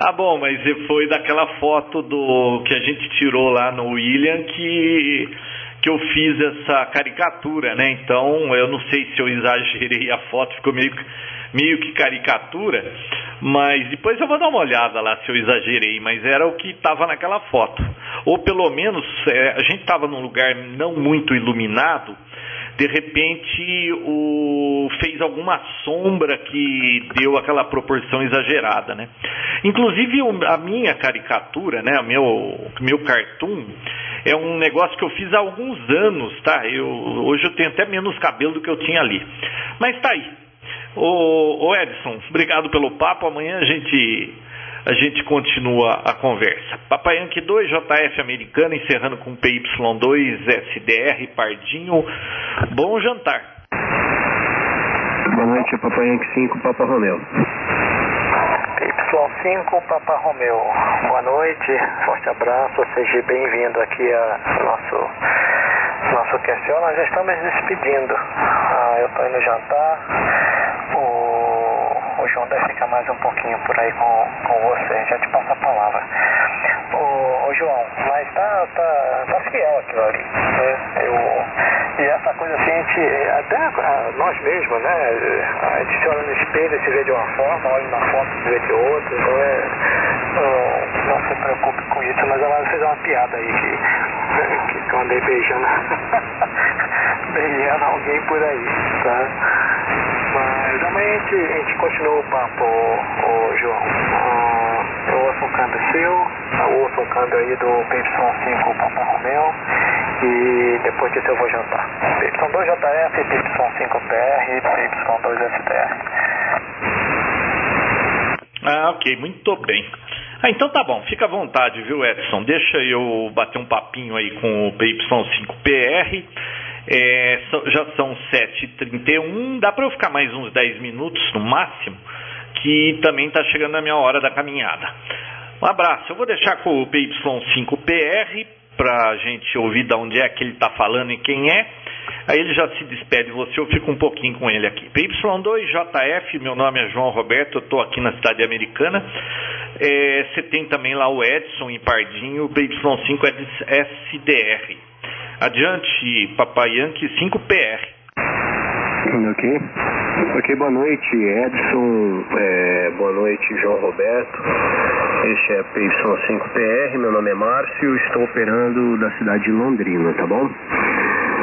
Ah, bom, mas foi daquela foto do que a gente tirou lá no William que que eu fiz essa caricatura, né? Então, eu não sei se eu exagerei a foto, ficou meio meio que caricatura, mas depois eu vou dar uma olhada lá se eu exagerei, mas era o que estava naquela foto. Ou pelo menos é, a gente estava num lugar não muito iluminado, de repente o, fez alguma sombra que deu aquela proporção exagerada, né? Inclusive a minha caricatura, né, o meu, meu cartoon, é um negócio que eu fiz há alguns anos, tá? Eu, hoje eu tenho até menos cabelo do que eu tinha ali. Mas tá aí. Ô, ô Edson, obrigado pelo papo. Amanhã a gente a gente continua a conversa. Papai Yankee 2, JF americana, encerrando com PY2, SDR, Pardinho. Bom jantar. Boa noite, Papai Yankee 5, Papa Romeu. PY5, Papa Romeu. Boa noite, forte abraço, seja bem-vindo aqui a nosso nosso QSO. Nós já estamos despedindo. Ah, eu estou indo jantar. O, João deve ficar mais um pouquinho por aí com, com você, já te passo a palavra. O, o João, mas tá, tá, tá fiel aquilo ali. Né? Eu, e essa coisa assim, a gente, até a, nós mesmos, né? A gente se olha no espelho e se vê de uma forma, olha na foto e se vê de outra, então é. Não, não se preocupe com isso, mas ela fez uma piada aí que, que eu andei beijando, beijando alguém por aí, tá? Amanhã a gente, continua o papo, ô, João. Ah, eu ouço seu, eu ouço canto aí do PY5 Papa Romeu e depois disso eu vou jantar. PY2JF, PY5PR e PY2STR. Ah, ok, muito bem. Ah, então tá bom, fica à vontade, viu, Edson? Deixa eu bater um papinho aí com o PY5PR. É, já são 7h31, dá para eu ficar mais uns 10 minutos no máximo, que também está chegando a minha hora da caminhada. Um abraço, eu vou deixar com o PY5PR para a gente ouvir de onde é que ele está falando e quem é. Aí ele já se despede de você, eu fico um pouquinho com ele aqui. PY2JF, meu nome é João Roberto, eu estou aqui na cidade americana. É, você tem também lá o Edson em Pardinho, o PY5 é SDR. Adiante, Papai Yankee 5PR. Ok. Ok, boa noite, Edson. É, boa noite, João Roberto. Este é PY5PR, meu nome é Márcio, estou operando da cidade de Londrina, tá bom?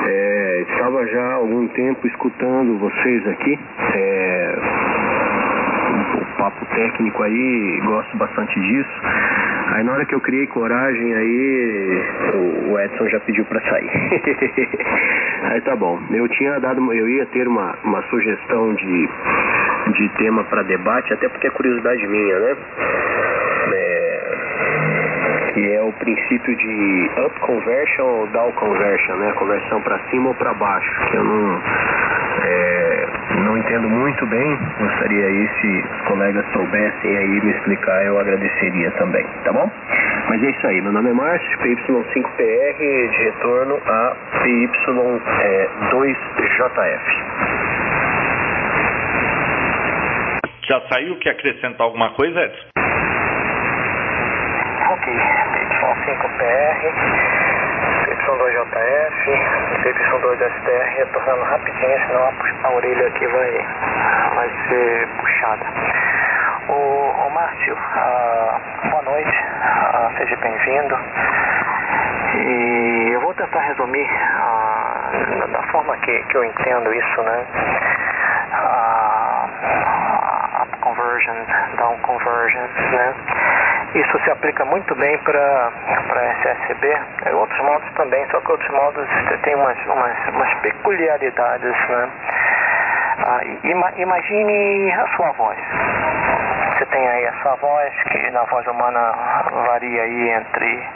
É, estava já há algum tempo escutando vocês aqui. É, papo técnico aí, gosto bastante disso. Aí na hora que eu criei coragem aí, o Edson já pediu para sair. aí tá bom. Eu tinha dado, eu ia ter uma, uma sugestão de, de tema para debate, até porque é curiosidade minha, né? É, que é o princípio de up conversion ou down conversion, né? Conversão para cima ou para baixo, que eu não é, não entendo muito bem, gostaria aí se os colegas soubessem aí me explicar, eu agradeceria também, tá bom? Mas é isso aí, meu nome é Márcio, PY5PR, de retorno a PY2JF. Já saiu? Quer acrescentar alguma coisa, Edson? Ok, PY5PR, PY2JF, PY2STR, retornando rapidinho, senão a, a orelha aqui vai, vai ser puxada. Ô, ô Márcio, ah, boa noite, ah, seja bem-vindo. E eu vou tentar resumir ah, da forma que, que eu entendo isso, né? Ah, up conversions, down conversions, né? Isso se aplica muito bem para SSB, e outros modos também, só que outros modos têm umas, umas, umas peculiaridades, né? Ah, ima, imagine a sua voz. Você tem aí a sua voz, que na voz humana varia aí entre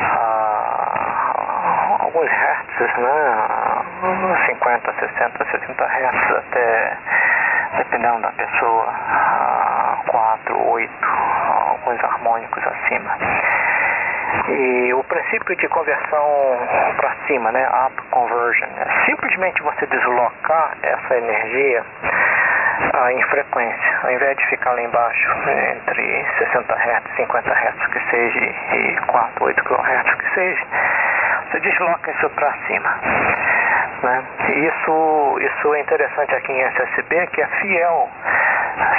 ah, alguns hertz, né? 50, 60, 70 hertz até, dependendo da pessoa, ah, 4, 8, alguns harmônicos acima. E o princípio de conversão para cima, né, up conversion, é simplesmente você deslocar essa energia ah, em frequência, ao invés de ficar lá embaixo entre 60 Hz, 50 Hz que seja e 4, 8 kHz que seja, você desloca isso para cima. Né? Isso, isso é interessante aqui em SSB, que é fiel.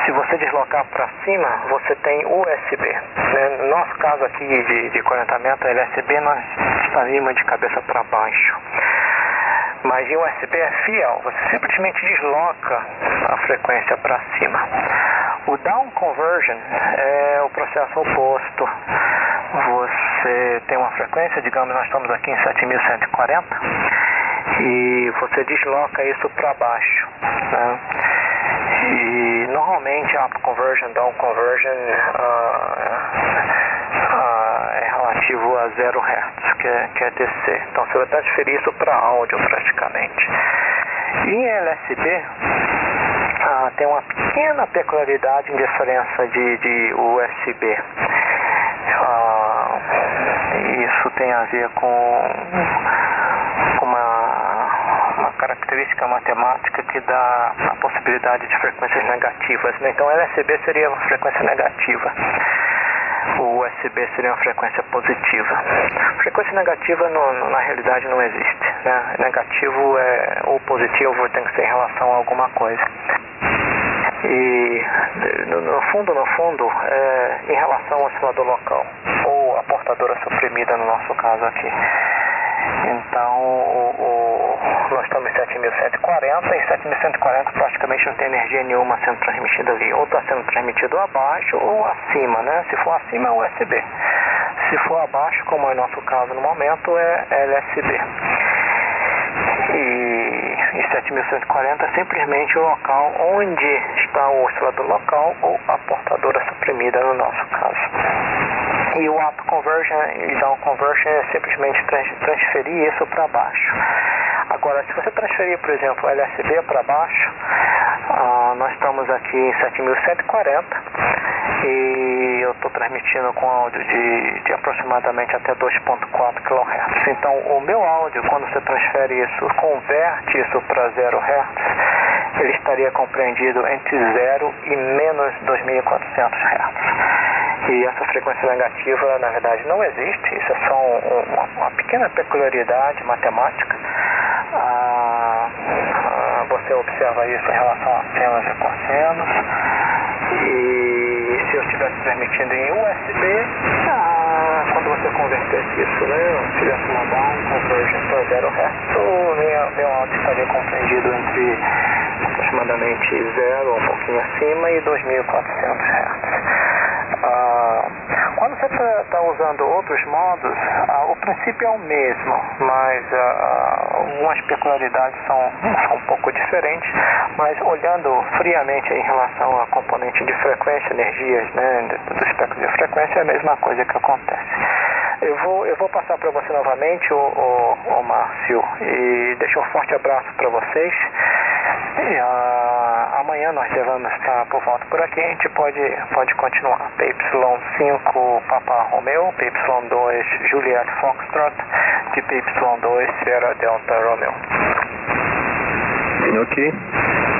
Se você deslocar para cima, você tem USB. Né? No nosso caso aqui de, de conectamento LSB, nós estaríamos de cabeça para baixo. Mas em USB é fiel, você simplesmente desloca a frequência para cima. O down conversion é o processo oposto. Você tem uma frequência, digamos, nós estamos aqui em 7140 e você desloca isso para baixo. Né? E normalmente a conversion, down conversion uh, uh, é relativo a 0 Hz, que é, que é DC. Então você vai transferir isso para áudio praticamente. Em LSB uh, tem uma pequena peculiaridade em diferença de, de USB. isso tem a ver com característica matemática que dá a possibilidade de frequências negativas. Né? Então LSB seria uma frequência negativa. O USB seria uma frequência positiva. Frequência negativa no, no, na realidade não existe. Né? Negativo é, ou positivo tem que ser em relação a alguma coisa. E no, no fundo, no fundo, é, em relação ao oscilador local, ou a portadora suprimida no nosso caso aqui. Então, o, o, nós estamos em 7140 e 7140 praticamente não tem energia nenhuma sendo transmitida ali. Ou está sendo transmitido abaixo ou acima, né? Se for acima é USB. Se for abaixo, como é o nosso caso no momento, é LSB. E em 7140 é simplesmente o local onde está o oscilador local ou a portadora suprimida no nosso caso. E o up conversion e down conversion é simplesmente transferir isso para baixo. Agora, se você transferir, por exemplo, o LSB para baixo, uh, nós estamos aqui em 7140 e eu estou transmitindo com áudio de, de aproximadamente até 2.4 kHz. Então, o meu áudio, quando você transfere isso, converte isso para 0 Hz, ele estaria compreendido entre 0 e menos 2.400 Hz. E essa frequência negativa, na verdade, não existe. Isso é só um, uma, uma, pequena peculiaridade matemática. Ah, ah, você observa isso em relação a senos e cossenos. E se eu estivesse transmitindo em USB, ah, quando você convertesse isso, né? Se tivesse uma down conversion para 0 Hz, o meu áudio estaria compreendido entre aproximadamente 0, um pouquinho acima, e 2400 Hz. Ah, quando você está tá usando outros modos, o princípio é o mesmo, mas ah, algumas peculiaridades são, são um pouco diferentes, mas olhando friamente em relação à componente de frequência, energias né, do espectro de frequência, é a mesma coisa que acontece. Eu vou, eu vou passar para você novamente, o, o, o Márcio, e deixar um forte abraço para vocês. E, uh, amanhã nós devemos estar por volta por aqui, a gente pode, pode continuar. PY5 Papa Romeo, PY2 Juliet Foxtrot, de PY2 Sierra Delta Romeo. Ok.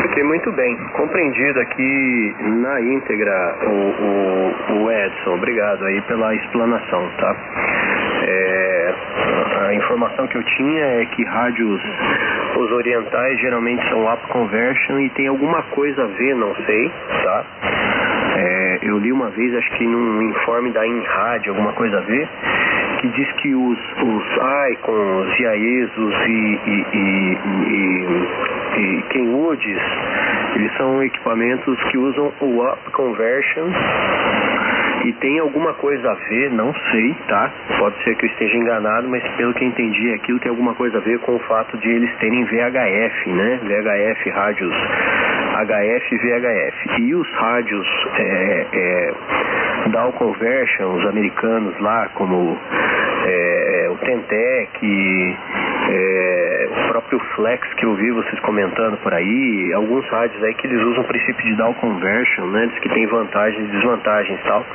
Ok, muito bem. Compreendido aqui na íntegra o, o, o Edson. Obrigado aí pela explanação, tá? É, a informação que eu tinha é que rádios os orientais geralmente são up conversion e tem alguma coisa a ver, não sei, tá? É, eu li uma vez, acho que num informe da InRádio, alguma coisa a ver, que diz que os, os Icons, Iaesos e, e, e, e, e Kenwoods, eles são equipamentos que usam o up conversion e tem alguma coisa a ver, não sei, tá? Pode ser que eu esteja enganado, mas pelo que entendi, aquilo tem alguma coisa a ver com o fato de eles terem VHF, né? VHF, rádios HF e VHF. E os rádios é, é, Conversion, os americanos lá, como é, o Tentec, é, próprio Flex que eu vi vocês comentando por aí, alguns rádios aí que eles usam o princípio de Down Conversion, né? Diz que tem vantagens e desvantagens e tal.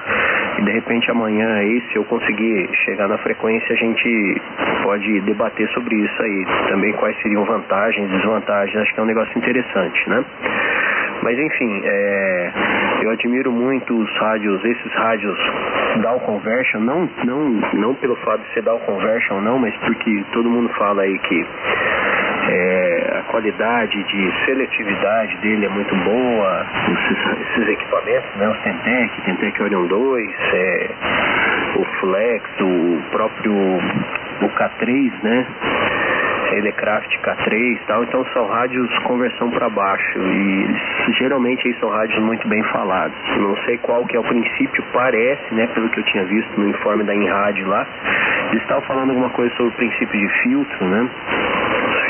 E de repente amanhã aí, se eu conseguir chegar na frequência, a gente pode debater sobre isso aí. Também quais seriam vantagens desvantagens. Acho que é um negócio interessante, né? Mas enfim, é, eu admiro muito os rádios, esses rádios down conversion, não, não, não pelo fato de ser down conversion não, mas porque todo mundo fala aí que é, a qualidade de seletividade dele é muito boa, esses, esses equipamentos, né, os Tentec, Tentec Orion 2, é, o Flex, o próprio o K3, né, Elecraft K3 e tal, então são rádios conversão para baixo e geralmente aí são rádios muito bem falados. Não sei qual que é o princípio, parece, né, pelo que eu tinha visto no informe da Inrádio lá, eles estavam falando alguma coisa sobre o princípio de filtro, né?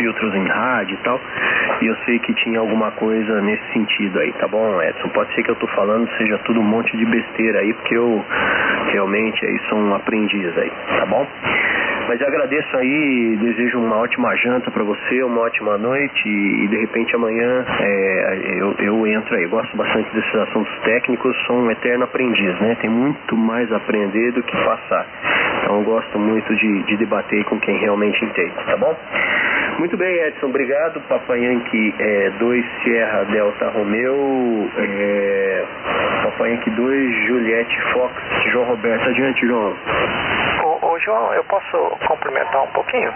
Os filtros em rádio e tal. E eu sei que tinha alguma coisa nesse sentido aí, tá bom, Edson? Pode ser que eu tô falando seja tudo um monte de besteira aí, porque eu realmente aí sou um aprendiz aí, tá bom? Mas eu agradeço aí, desejo uma ótima janta para você, uma ótima noite e, de repente amanhã é, eu, eu entro aí. Gosto bastante desses assuntos técnicos, sou um eterno aprendiz, né? Tem muito mais a aprender do que passar. Então eu gosto muito de, de debater com quem realmente entende, tá bom? Muito bem, Edson, obrigado. Papai Yankee é, 2 Sierra Delta Romeo, é, Papai Yankee 2 Juliette Fox, João Roberto. Adiante, João. João, eu posso complementar um pouquinho?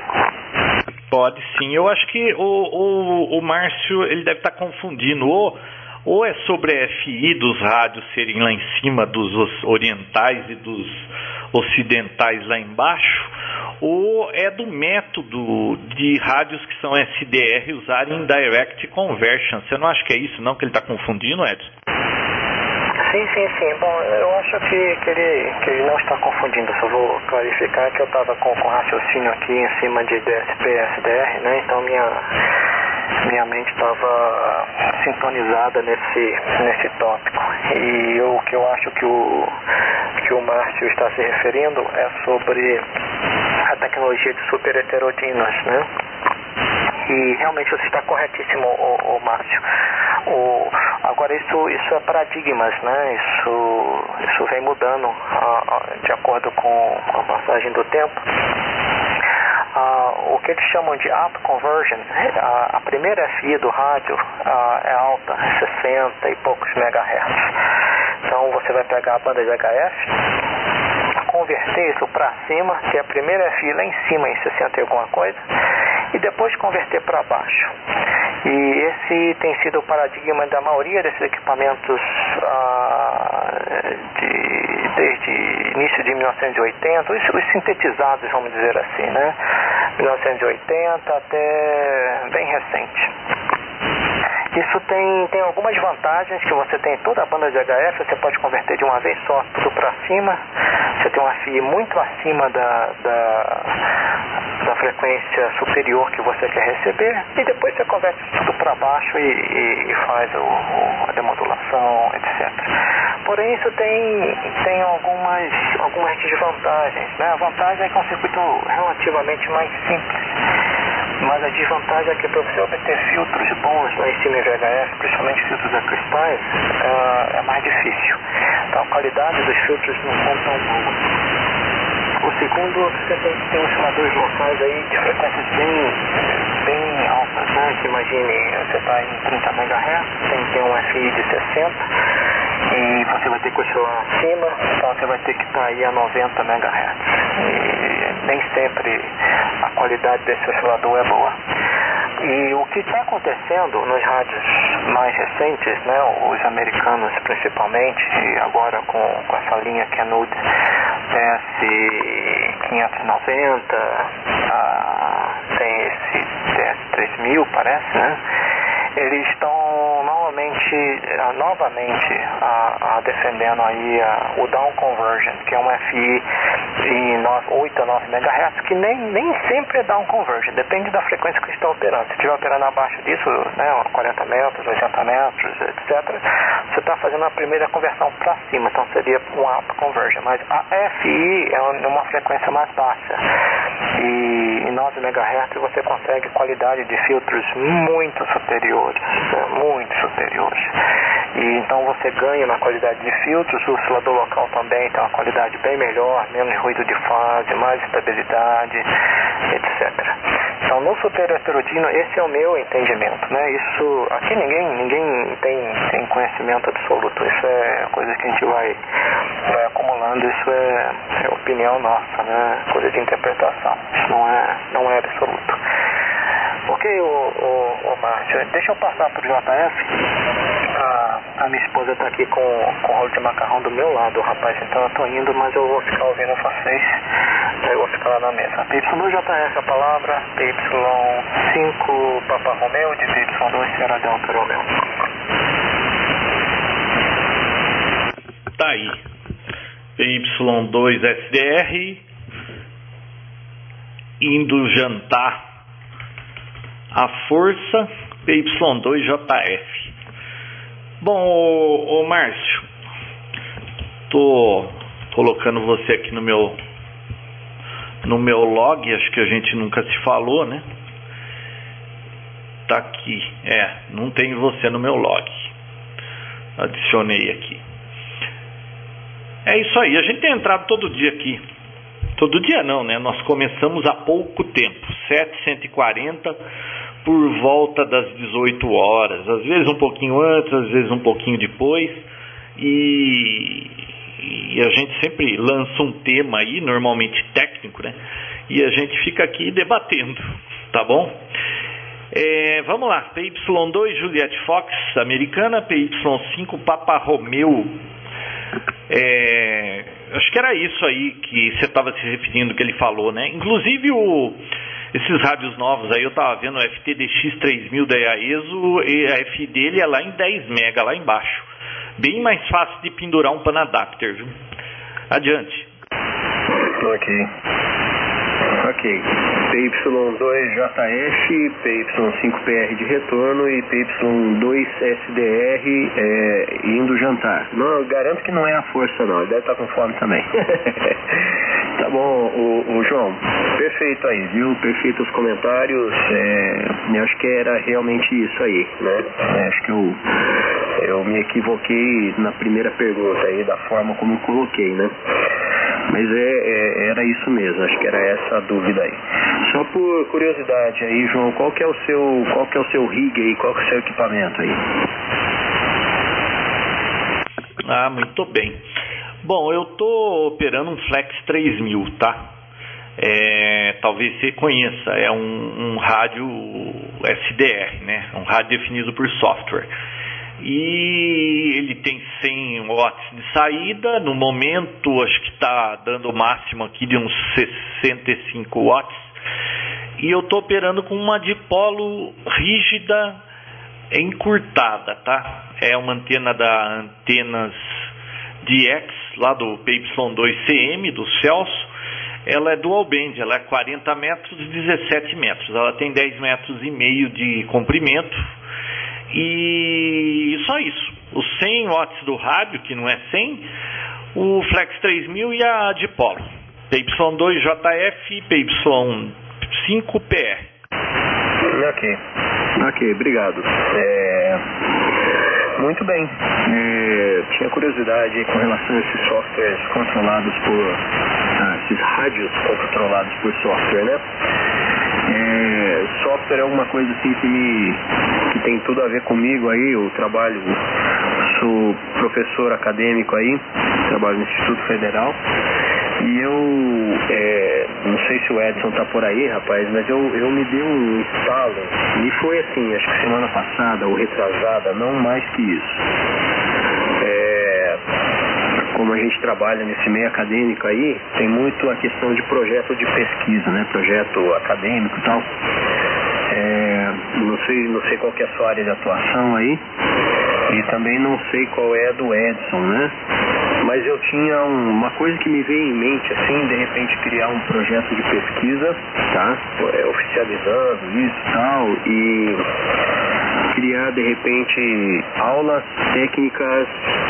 Pode sim. Eu acho que o, o, o Márcio ele deve estar confundindo. Ou, ou é sobre a FI dos rádios serem lá em cima dos orientais e dos ocidentais lá embaixo, ou é do método de rádios que são SDR usarem Direct Conversion. Você não acha que é isso não que ele está confundindo, Edson? Sim, sim, sim. Bom, eu acho que, que, ele, que ele não está confundindo. Só vou clarificar que eu estava com, com raciocínio aqui em cima de DSP e SDR, né? Então minha, minha mente estava sintonizada nesse, nesse tópico. E o que eu acho que o, que o Márcio está se referindo é sobre a tecnologia de super heterodinas, né? E realmente você está corretíssimo, o, o Márcio. O, agora isso, isso é paradigmas, né? Isso, isso vem mudando a, de acordo com a passagem do tempo. Uh, o que eles chamam de up conversion, a, a primeira FI do rádio uh, é alta, 60 e poucos megahertz. Então você vai pegar a banda de HF, converter isso para cima, que é a primeira FI lá em cima em 60 e alguma coisa, e depois converter para baixo. E esse tem sido o paradigma da maioria desses equipamentos ah, de, desde início de 1980, os, os, sintetizados, vamos dizer assim, né? 1980 até bem recente. Isso tem, tem algumas vantagens que você tem toda a banda de HF, você pode converter de uma vez só tudo para cima, você tem uma FI muito acima da, da, da, frequência superior que você quer receber e depois você converte tudo para baixo e, e, e faz o, o, a demodulação, etc. Porém isso tem, tem algumas, algumas desvantagens. Né? A vantagem é que é um circuito relativamente mais simples mas a desvantagem é que para você obter filtros bons cima em VHF, principalmente filtros a é, é mais difícil. Então a qualidade dos filtros não são tão boas. O segundo, você tem que ter osciladores locais aí de frequências bem, imagine, você está em 30 MHz, tem que ter um FI de 60 e você vai ter que oscilar acima, então você vai ter que estar tá aí a 90 MHz. E nem sempre a qualidade desse oscilador é boa. E o que está acontecendo nos rádios mais recentes, né, os americanos principalmente, e agora com, com essa linha Canud DS590, ah, tem esse DS3000 parece, né? Eles estão novamente, ah, novamente a, a defendendo aí a, o down conversion, que é um FI em 9, 8 a 9 MHz, que nem, nem sempre é down conversion, depende da frequência que está operando. Se estiver operando abaixo disso, né, 40 metros, 80 metros, etc., você está fazendo a primeira conversão para cima, então seria um up conversion. Mas a FI é uma frequência mais baixa. E 9 MHz você consegue qualidade de filtros muito superiores, né, muito superiores. E então você ganha na qualidade de filtros, o oscilador local também tem uma qualidade bem melhor, menos ruído de fase, mais estabilidade, etc. Então no super heterodino, esse é o meu entendimento, né? Isso, aqui ninguém, ninguém tem, tem conhecimento absoluto, isso é coisa que a gente vai, vai acumulando, isso é, é opinião nossa, né? Coisa de interpretação, isso não é, não é absoluto. Ok, o, o, o Márcio, deixa eu passar para o JF. A, a minha esposa está aqui com, com o rolo de macarrão do meu lado, rapaz, então eu estou indo, mas eu vou ficar ouvindo vocês. Eu vou ficar lá na mesa. PY2JF a palavra, PY5 Papa Romeu, de PY2 Sierra Delta Romeu. Tá aí. PY2 SDR indo jantar a força PY2JF. Bom, ô, ô Márcio, tô colocando você aqui no meu no meu log, acho que a gente nunca se falou, né? Tá aqui, é, não tem você no meu log. Adicionei aqui. É isso aí, a gente tem entrado todo dia aqui. Todo dia não, né? Nós começamos há pouco tempo, 740 por volta das 18 horas, às vezes um pouquinho antes, às vezes um pouquinho depois, e, e a gente sempre lança um tema aí, normalmente técnico, né? E a gente fica aqui debatendo, tá bom? É, vamos lá, PY2 Juliette Fox, americana, PY5 Papa Romeo. É, acho que era isso aí que você estava se referindo que ele falou, né? Inclusive o esses rádios novos aí, eu tava vendo o FTDX 3000 da EAESO e a F dele é lá em 10 mega, lá embaixo. Bem mais fácil de pendurar um pan adapter, viu? Adiante. Ok. Ok. PY2JF, PY5PR de retorno e PY2SDR é, indo jantar. Não, garanto que não é a força não, ele deve estar com fome também. tá bom, o, o, João, perfeito aí, viu? Perfeito os comentários. É, eu acho que era realmente isso aí, né? É, acho que eu, eu me equivoquei na primeira pergunta aí, da forma como eu coloquei, né? Mas é, é, era isso mesmo, acho que era essa a dúvida aí. Só por curiosidade aí, João, qual que é o seu, qual que é o seu rig aí, qual que é o seu equipamento aí? Ah, muito bem. Bom, eu estou operando um Flex 3000, tá? É, talvez você conheça, é um, um rádio SDR, né? Um rádio definido por software e ele tem 100 watts de saída. No momento, acho que está dando o máximo aqui de uns 65 watts. e eu estou operando com uma dipolo rígida encurtada, tá? É uma antena da Antenas DX, lá do PY2CM, do Celso. Ela é dual band, ela é 40 metros e 17 metros. Ela tem 10 metros e meio de comprimento. E só isso. Os 100 watts do rádio, que não é 100, o Flex 3000 e a dipolo. PY2JF e PY5PR. Ok. Ok, obrigado. É... Muito bem. É... Tinha curiosidade com relação a esses softwares controlados por. Ah, esses rádios controlados por software, né? É, software é alguma coisa assim que me que tem tudo a ver comigo aí, eu trabalho, sou professor acadêmico aí, trabalho no Instituto Federal e eu, é, não sei se o Edson tá por aí, rapaz, mas eu, eu me dei um estalo. E foi assim, acho que semana passada ou retrasada, não mais que isso. Como a gente trabalha nesse meio acadêmico aí, tem muito a questão de projeto de pesquisa, né? Projeto acadêmico e tal. É, não sei, não sei qual é a sua área de atuação aí. E também não sei qual é a do Edson, né? Mas eu tinha um, uma coisa que me veio em mente, assim, de repente criar um projeto de pesquisa, tá? É, oficializando isso e tal, e criar de repente aulas técnicas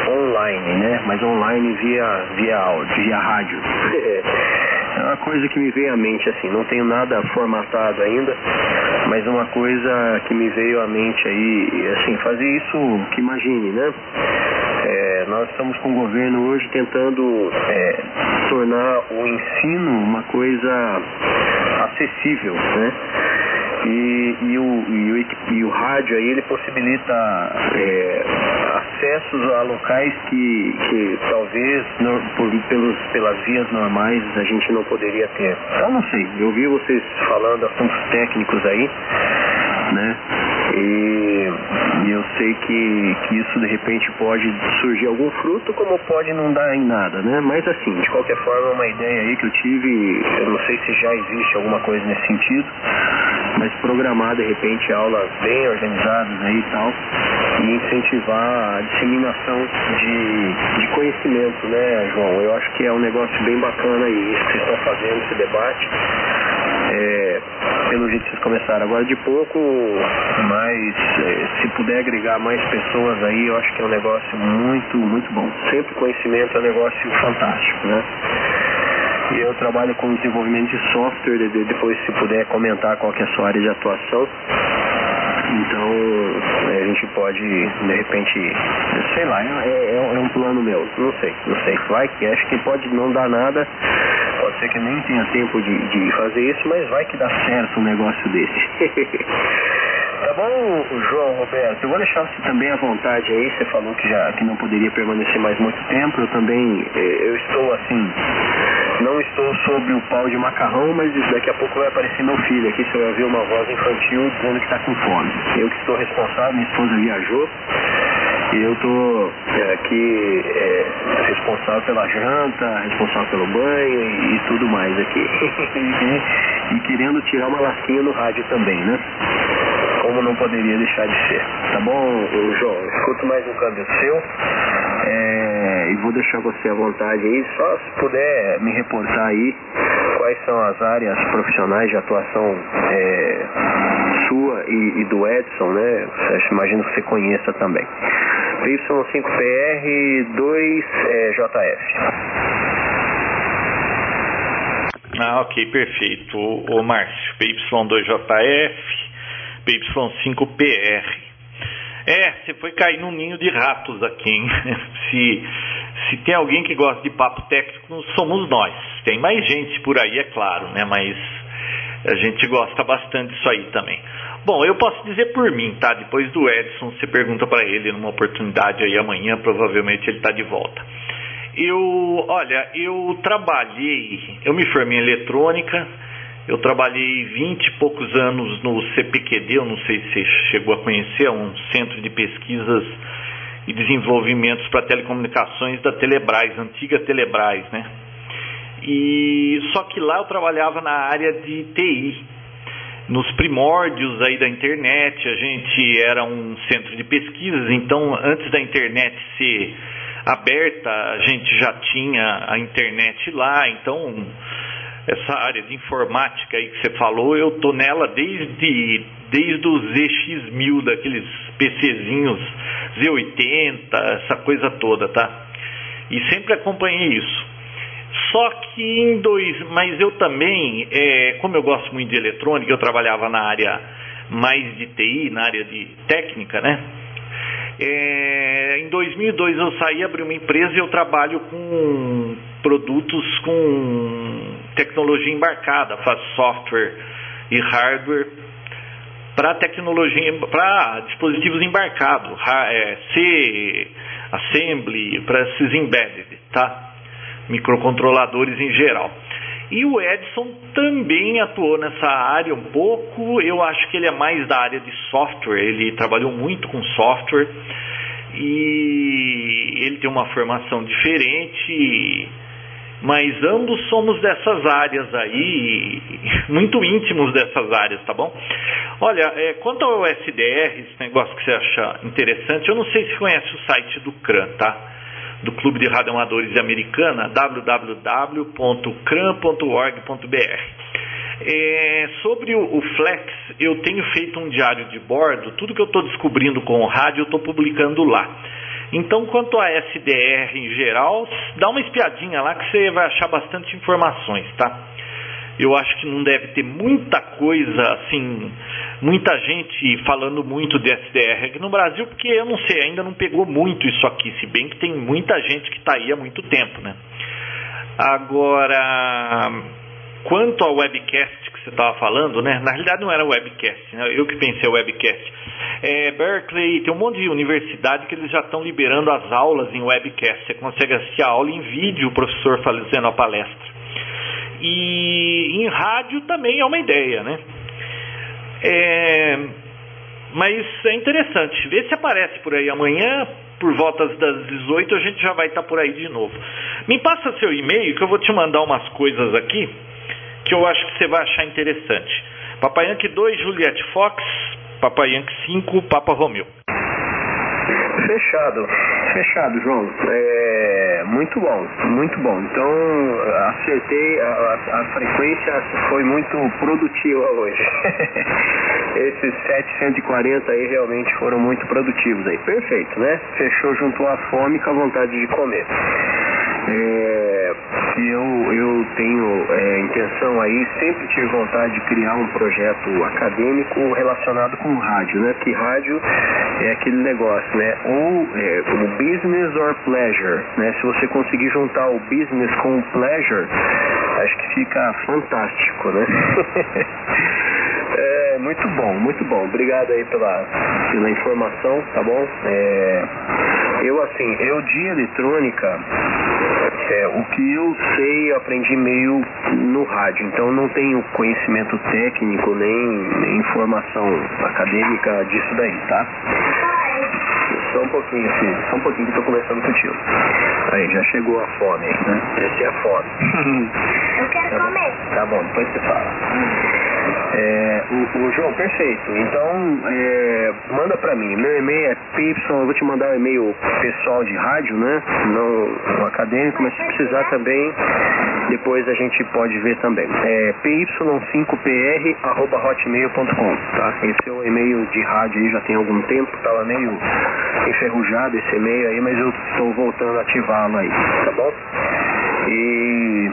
online, né? Mas online via, via áudio, via rádio. É uma coisa que me veio à mente assim, não tenho nada formatado ainda, mas uma coisa que me veio à mente aí, assim, fazer isso que imagine, né? É, nós estamos com o governo hoje tentando é, tornar o ensino uma coisa acessível, né? E, e, o, e, o, e o rádio aí ele possibilita é, acessos a locais que, que talvez no, por, pelos, pelas vias normais a gente não poderia ter. Eu não sei, eu vi vocês falando assuntos técnicos aí, né? E, e, eu sei que, que isso de repente pode surgir algum fruto, como pode não dar em nada, né? Mas assim, de qualquer forma, uma ideia aí que eu tive, eu não sei se já existe alguma coisa nesse sentido, mas programar de repente aulas bem organizadas aí e tal, e incentivar a disseminação de, de conhecimento, né, João? Eu acho que é um negócio bem bacana aí, isso que vocês estão fazendo, esse debate. É, pelo jeito que vocês começaram agora de pouco, mas é, se puder agregar mais pessoas aí, eu acho que é um negócio muito, muito bom. Sempre conhecimento é um negócio fantástico, né? Eu trabalho com desenvolvimento de software, depois se puder comentar qual que é a sua área de atuação. Então a gente pode, de repente, sei lá, é, é, é, um plano meu, não sei, não sei. Vai que acho que pode não dar nada, pode ser que nem tenha tempo de, de fazer isso, mas vai que dá certo um negócio desse. Tá bom, João Roberto? Eu vou deixar você também à vontade aí. Você falou que já que não poderia permanecer mais muito tempo. Eu também, eh, eu estou assim, não estou sob o pau de macarrão, mas daqui a pouco vai aparecer meu filho aqui. Você vai ouvir uma voz infantil dizendo que está com fome. Eu que estou responsável, minha esposa viajou. E eu estou é, aqui é, responsável pela janta, responsável pelo banho e, e tudo mais aqui. e, querendo tirar uma lasquinha no rádio também, né? Como não poderia deixar de ser. Tá bom, João? Escuto mais um câmbio seu. É, e vou deixar você à vontade aí, só se puder me reportar aí quais são as áreas profissionais de atuação é, sua e, e, do Edson, né? Imagino que você conheça também. Y5PR2JF. Ah, ok, perfeito. O, o Márcio, PY2JF, PY5PR. É, você foi cair num ninho de ratos aqui, hein? se, se tem alguém que gosta de papo técnico, somos nós. Tem mais gente por aí, é claro, né? Mas a gente gosta bastante disso aí também. Bom, eu posso dizer por mim, tá? Depois do Edson, você pergunta para ele numa oportunidade aí amanhã, provavelmente ele está de volta. Eu, olha, eu trabalhei, eu me formei em eletrônica, eu trabalhei 20 e poucos anos no CPQD, eu não sei se você chegou a conhecer, é um centro de pesquisas e desenvolvimentos para telecomunicações da Telebrás, antiga Telebrás, né? E só que lá eu trabalhava na área de TI. nos primórdios aí da internet, a gente era um centro de pesquisas, então antes da internet ser aberta, a gente já tinha a internet lá, então essa área de informática aí que você falou, eu tô nela desde, desde os ZX1000, daqueles PCzinhos Z80, essa coisa toda, tá? E sempre acompanhei isso. Só que em dois, mas eu também, é, como eu gosto muito de eletrônica, eu trabalhava na área mais de TI, na área de técnica, né? É, em 2002 eu saí, abri uma empresa e eu trabalho com produtos com tecnologia embarcada, faço software e hardware para tecnologia, para dispositivos embarcados, é, C, assembly, para esses embedded, tá? Microcontroladores em geral. E o Edson também atuou nessa área um pouco. Eu acho que ele é mais da área de software. Ele trabalhou muito com software e ele tem uma formação diferente. Mas ambos somos dessas áreas aí, muito íntimos dessas áreas, tá bom? Olha, é, quanto ao SDR, esse negócio que você acha interessante, eu não sei se conhece o site do CRAN, tá? do Clube de Radioamadores Americana, www.cran.org.br. É, sobre o, o, Flex, eu tenho feito um diário de bordo, tudo que eu estou descobrindo com o rádio eu estou publicando lá. Então, quanto a SDR em geral, dá uma espiadinha lá que você vai achar bastante informações, tá? Eu acho que não deve ter muita coisa assim muita gente falando muito de SDR aqui no Brasil, porque eu não sei, ainda não pegou muito isso aqui, se bem que tem muita gente que está aí há muito tempo, né? Agora, quanto ao webcast você estava falando, né? Na realidade não era webcast, né? eu que pensei webcast. É, Berkeley tem um monte de universidade que eles já estão liberando as aulas em webcast. Você consegue assistir a aula em vídeo, o professor fazendo a palestra. E em rádio também é uma ideia, né? É, mas é interessante. Vê se aparece por aí amanhã, por volta das 18, a gente já vai estar por aí de novo. Me passa seu e-mail que eu vou te mandar umas coisas aqui que eu acho que você vai achar interessante. Papai Yankee 2, Juliette Fox, Papai Yankee 5, Papa Romeu. Fechado, fechado, João. É, muito bom, muito bom. Então, acertei, a, a, a frequência foi muito produtiva hoje. Esses 740 aí realmente foram muito produtivos aí. Perfeito, né? Fechou junto à fome com a vontade de comer. É, eu, eu tenho é, intenção aí, sempre tive vontade de criar um projeto acadêmico relacionado com rádio, né? Porque rádio é aquele negócio, né? Ou é, o business or pleasure, né? Se você conseguir juntar o business com o pleasure, acho que fica fantástico, né? É, muito bom, muito bom. Obrigado aí pela, pela informação, tá bom? É, eu assim, eu de eletrônica, é, o que eu sei eu aprendi meio no rádio, então não tenho conhecimento técnico nem, nem informação acadêmica disso daí, tá? Só um pouquinho, filho. Só um pouquinho que eu tô conversando contigo. Aí, já chegou a fome, né? Essa é a fome. eu quero tá comer. Bom. Tá bom, depois você fala. É, o, o, João, perfeito. Então, é, manda pra mim. Meu e-mail é PY, eu vou te mandar um e-mail pessoal de rádio, né? Não um acadêmico, mas se precisar também, depois a gente pode ver também. É py5pr.hotmail.com, tá? Esse é o e-mail de rádio aí já tem algum tempo, tava meio enferrujado esse e-mail aí, mas eu estou voltando a ativá-lo aí, tá bom? E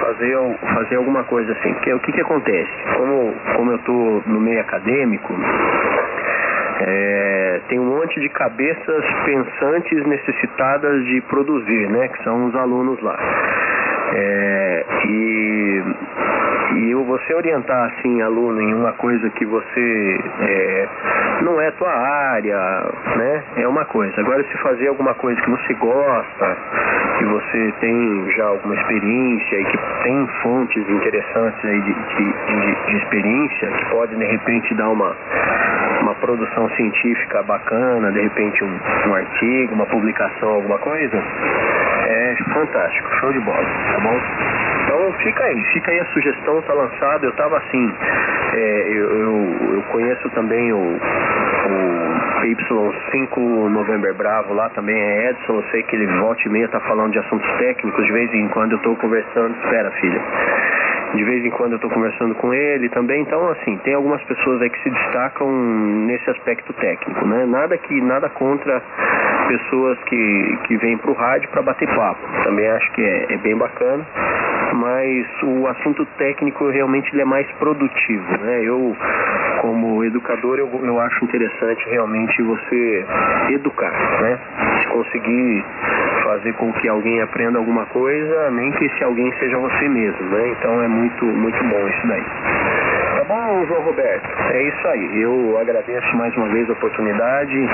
fazer, fazer alguma coisa assim. Porque o que, que acontece? Como, como eu estou no meio acadêmico, é, tem um monte de cabeças pensantes necessitadas de produzir, né? Que são os alunos lá. É, e, e você orientar assim aluno em uma coisa que você é, não é tua área, né? É uma coisa. Agora se fazer alguma coisa que você gosta, que você tem já alguma experiência e que tem fontes interessantes aí de, de, de, de experiência, que pode de repente dar uma, uma produção científica bacana, de repente um, um artigo, uma publicação, alguma coisa, é fantástico, show de bola, Então fica aí, fica aí a sugestão, tá lançada, eu tava assim, É, eu, eu, eu, conheço também o, o Y5 November Bravo lá, também é Edson. Eu sei que ele volta e meia tá falando de assuntos técnicos. De vez em quando eu estou conversando. Espera, filha de vez em quando eu estou conversando com ele também. Então, assim, tem algumas pessoas aí que se destacam nesse aspecto técnico, né? Nada que nada contra pessoas que, que vêm para o rádio para bater papo. Também acho que é, é, bem bacana, mas o assunto técnico realmente ele é mais produtivo, né? Eu, como educador, eu, eu acho interessante realmente você educar, né? Se conseguir fazer com que alguém aprenda alguma coisa, nem que esse alguém seja você mesmo, né? Então é muito, muito bom isso daí. Tá bom, João Roberto? É isso aí. Eu agradeço mais uma vez a oportunidade.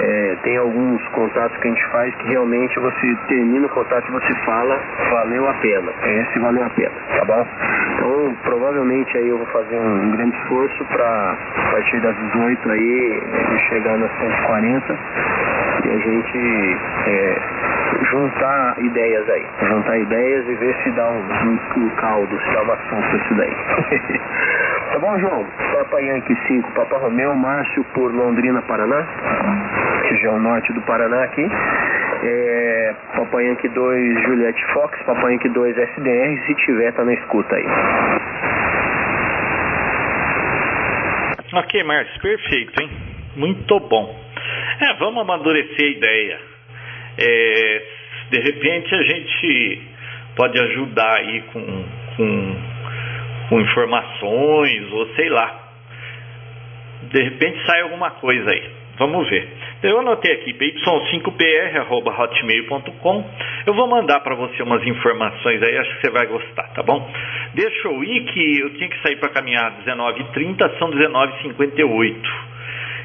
É, tem alguns contatos que a gente faz que realmente você termina o contato e você fala, valeu a pena. Esse valeu a pena, tá bom? Então, provavelmente aí eu vou fazer um grande esforço para a partir das 18 aí chegar nas 140 e a gente é, juntar ideias aí. Juntar ideias e ver se dá um, um, um caldo, se dá uma sopa isso daí. tá bom, João? Papa Yankee 5, Papa Romeu, Márcio por Londrina, Paraná. Região norte do Paraná aqui. É, Papai Yankee 2, Juliette Fox, Papai Yankee 2, SDR, se tiver, tá na escuta aí. Ok, Márcio, perfeito, hein? Muito bom. É, vamos amadurecer a ideia. É, de repente a gente pode ajudar aí com, com, com informações ou sei lá. De repente sai alguma coisa aí. Vamos ver. Eu anotei aqui, py5pr.hotmail.com. Eu vou mandar para você umas informações aí, acho que você vai gostar, tá bom? Deixa eu ir que eu tinha que sair para caminhar 19h30, são 19h58.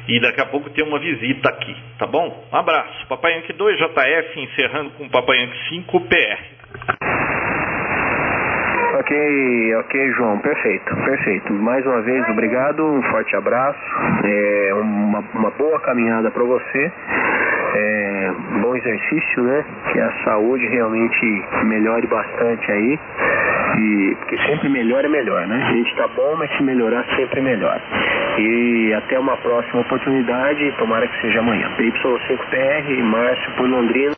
E daqui a pouco tem uma visita aqui, tá bom? Um abraço. Papai Yankee 2 JF, encerrando com Papai Yankee 5 PR. Ok, ok, João, perfeito, perfeito. Mais uma vez, obrigado, um forte abraço, é, uma, uma boa caminhada para você, é, bom exercício, né? Que a saúde realmente melhore bastante aí. E, porque sempre melhor é melhor, né? A gente tá bom, mas se melhorar sempre melhor. E até uma próxima oportunidade, tomara que seja amanhã. PY5PR, Márcio por Londrina.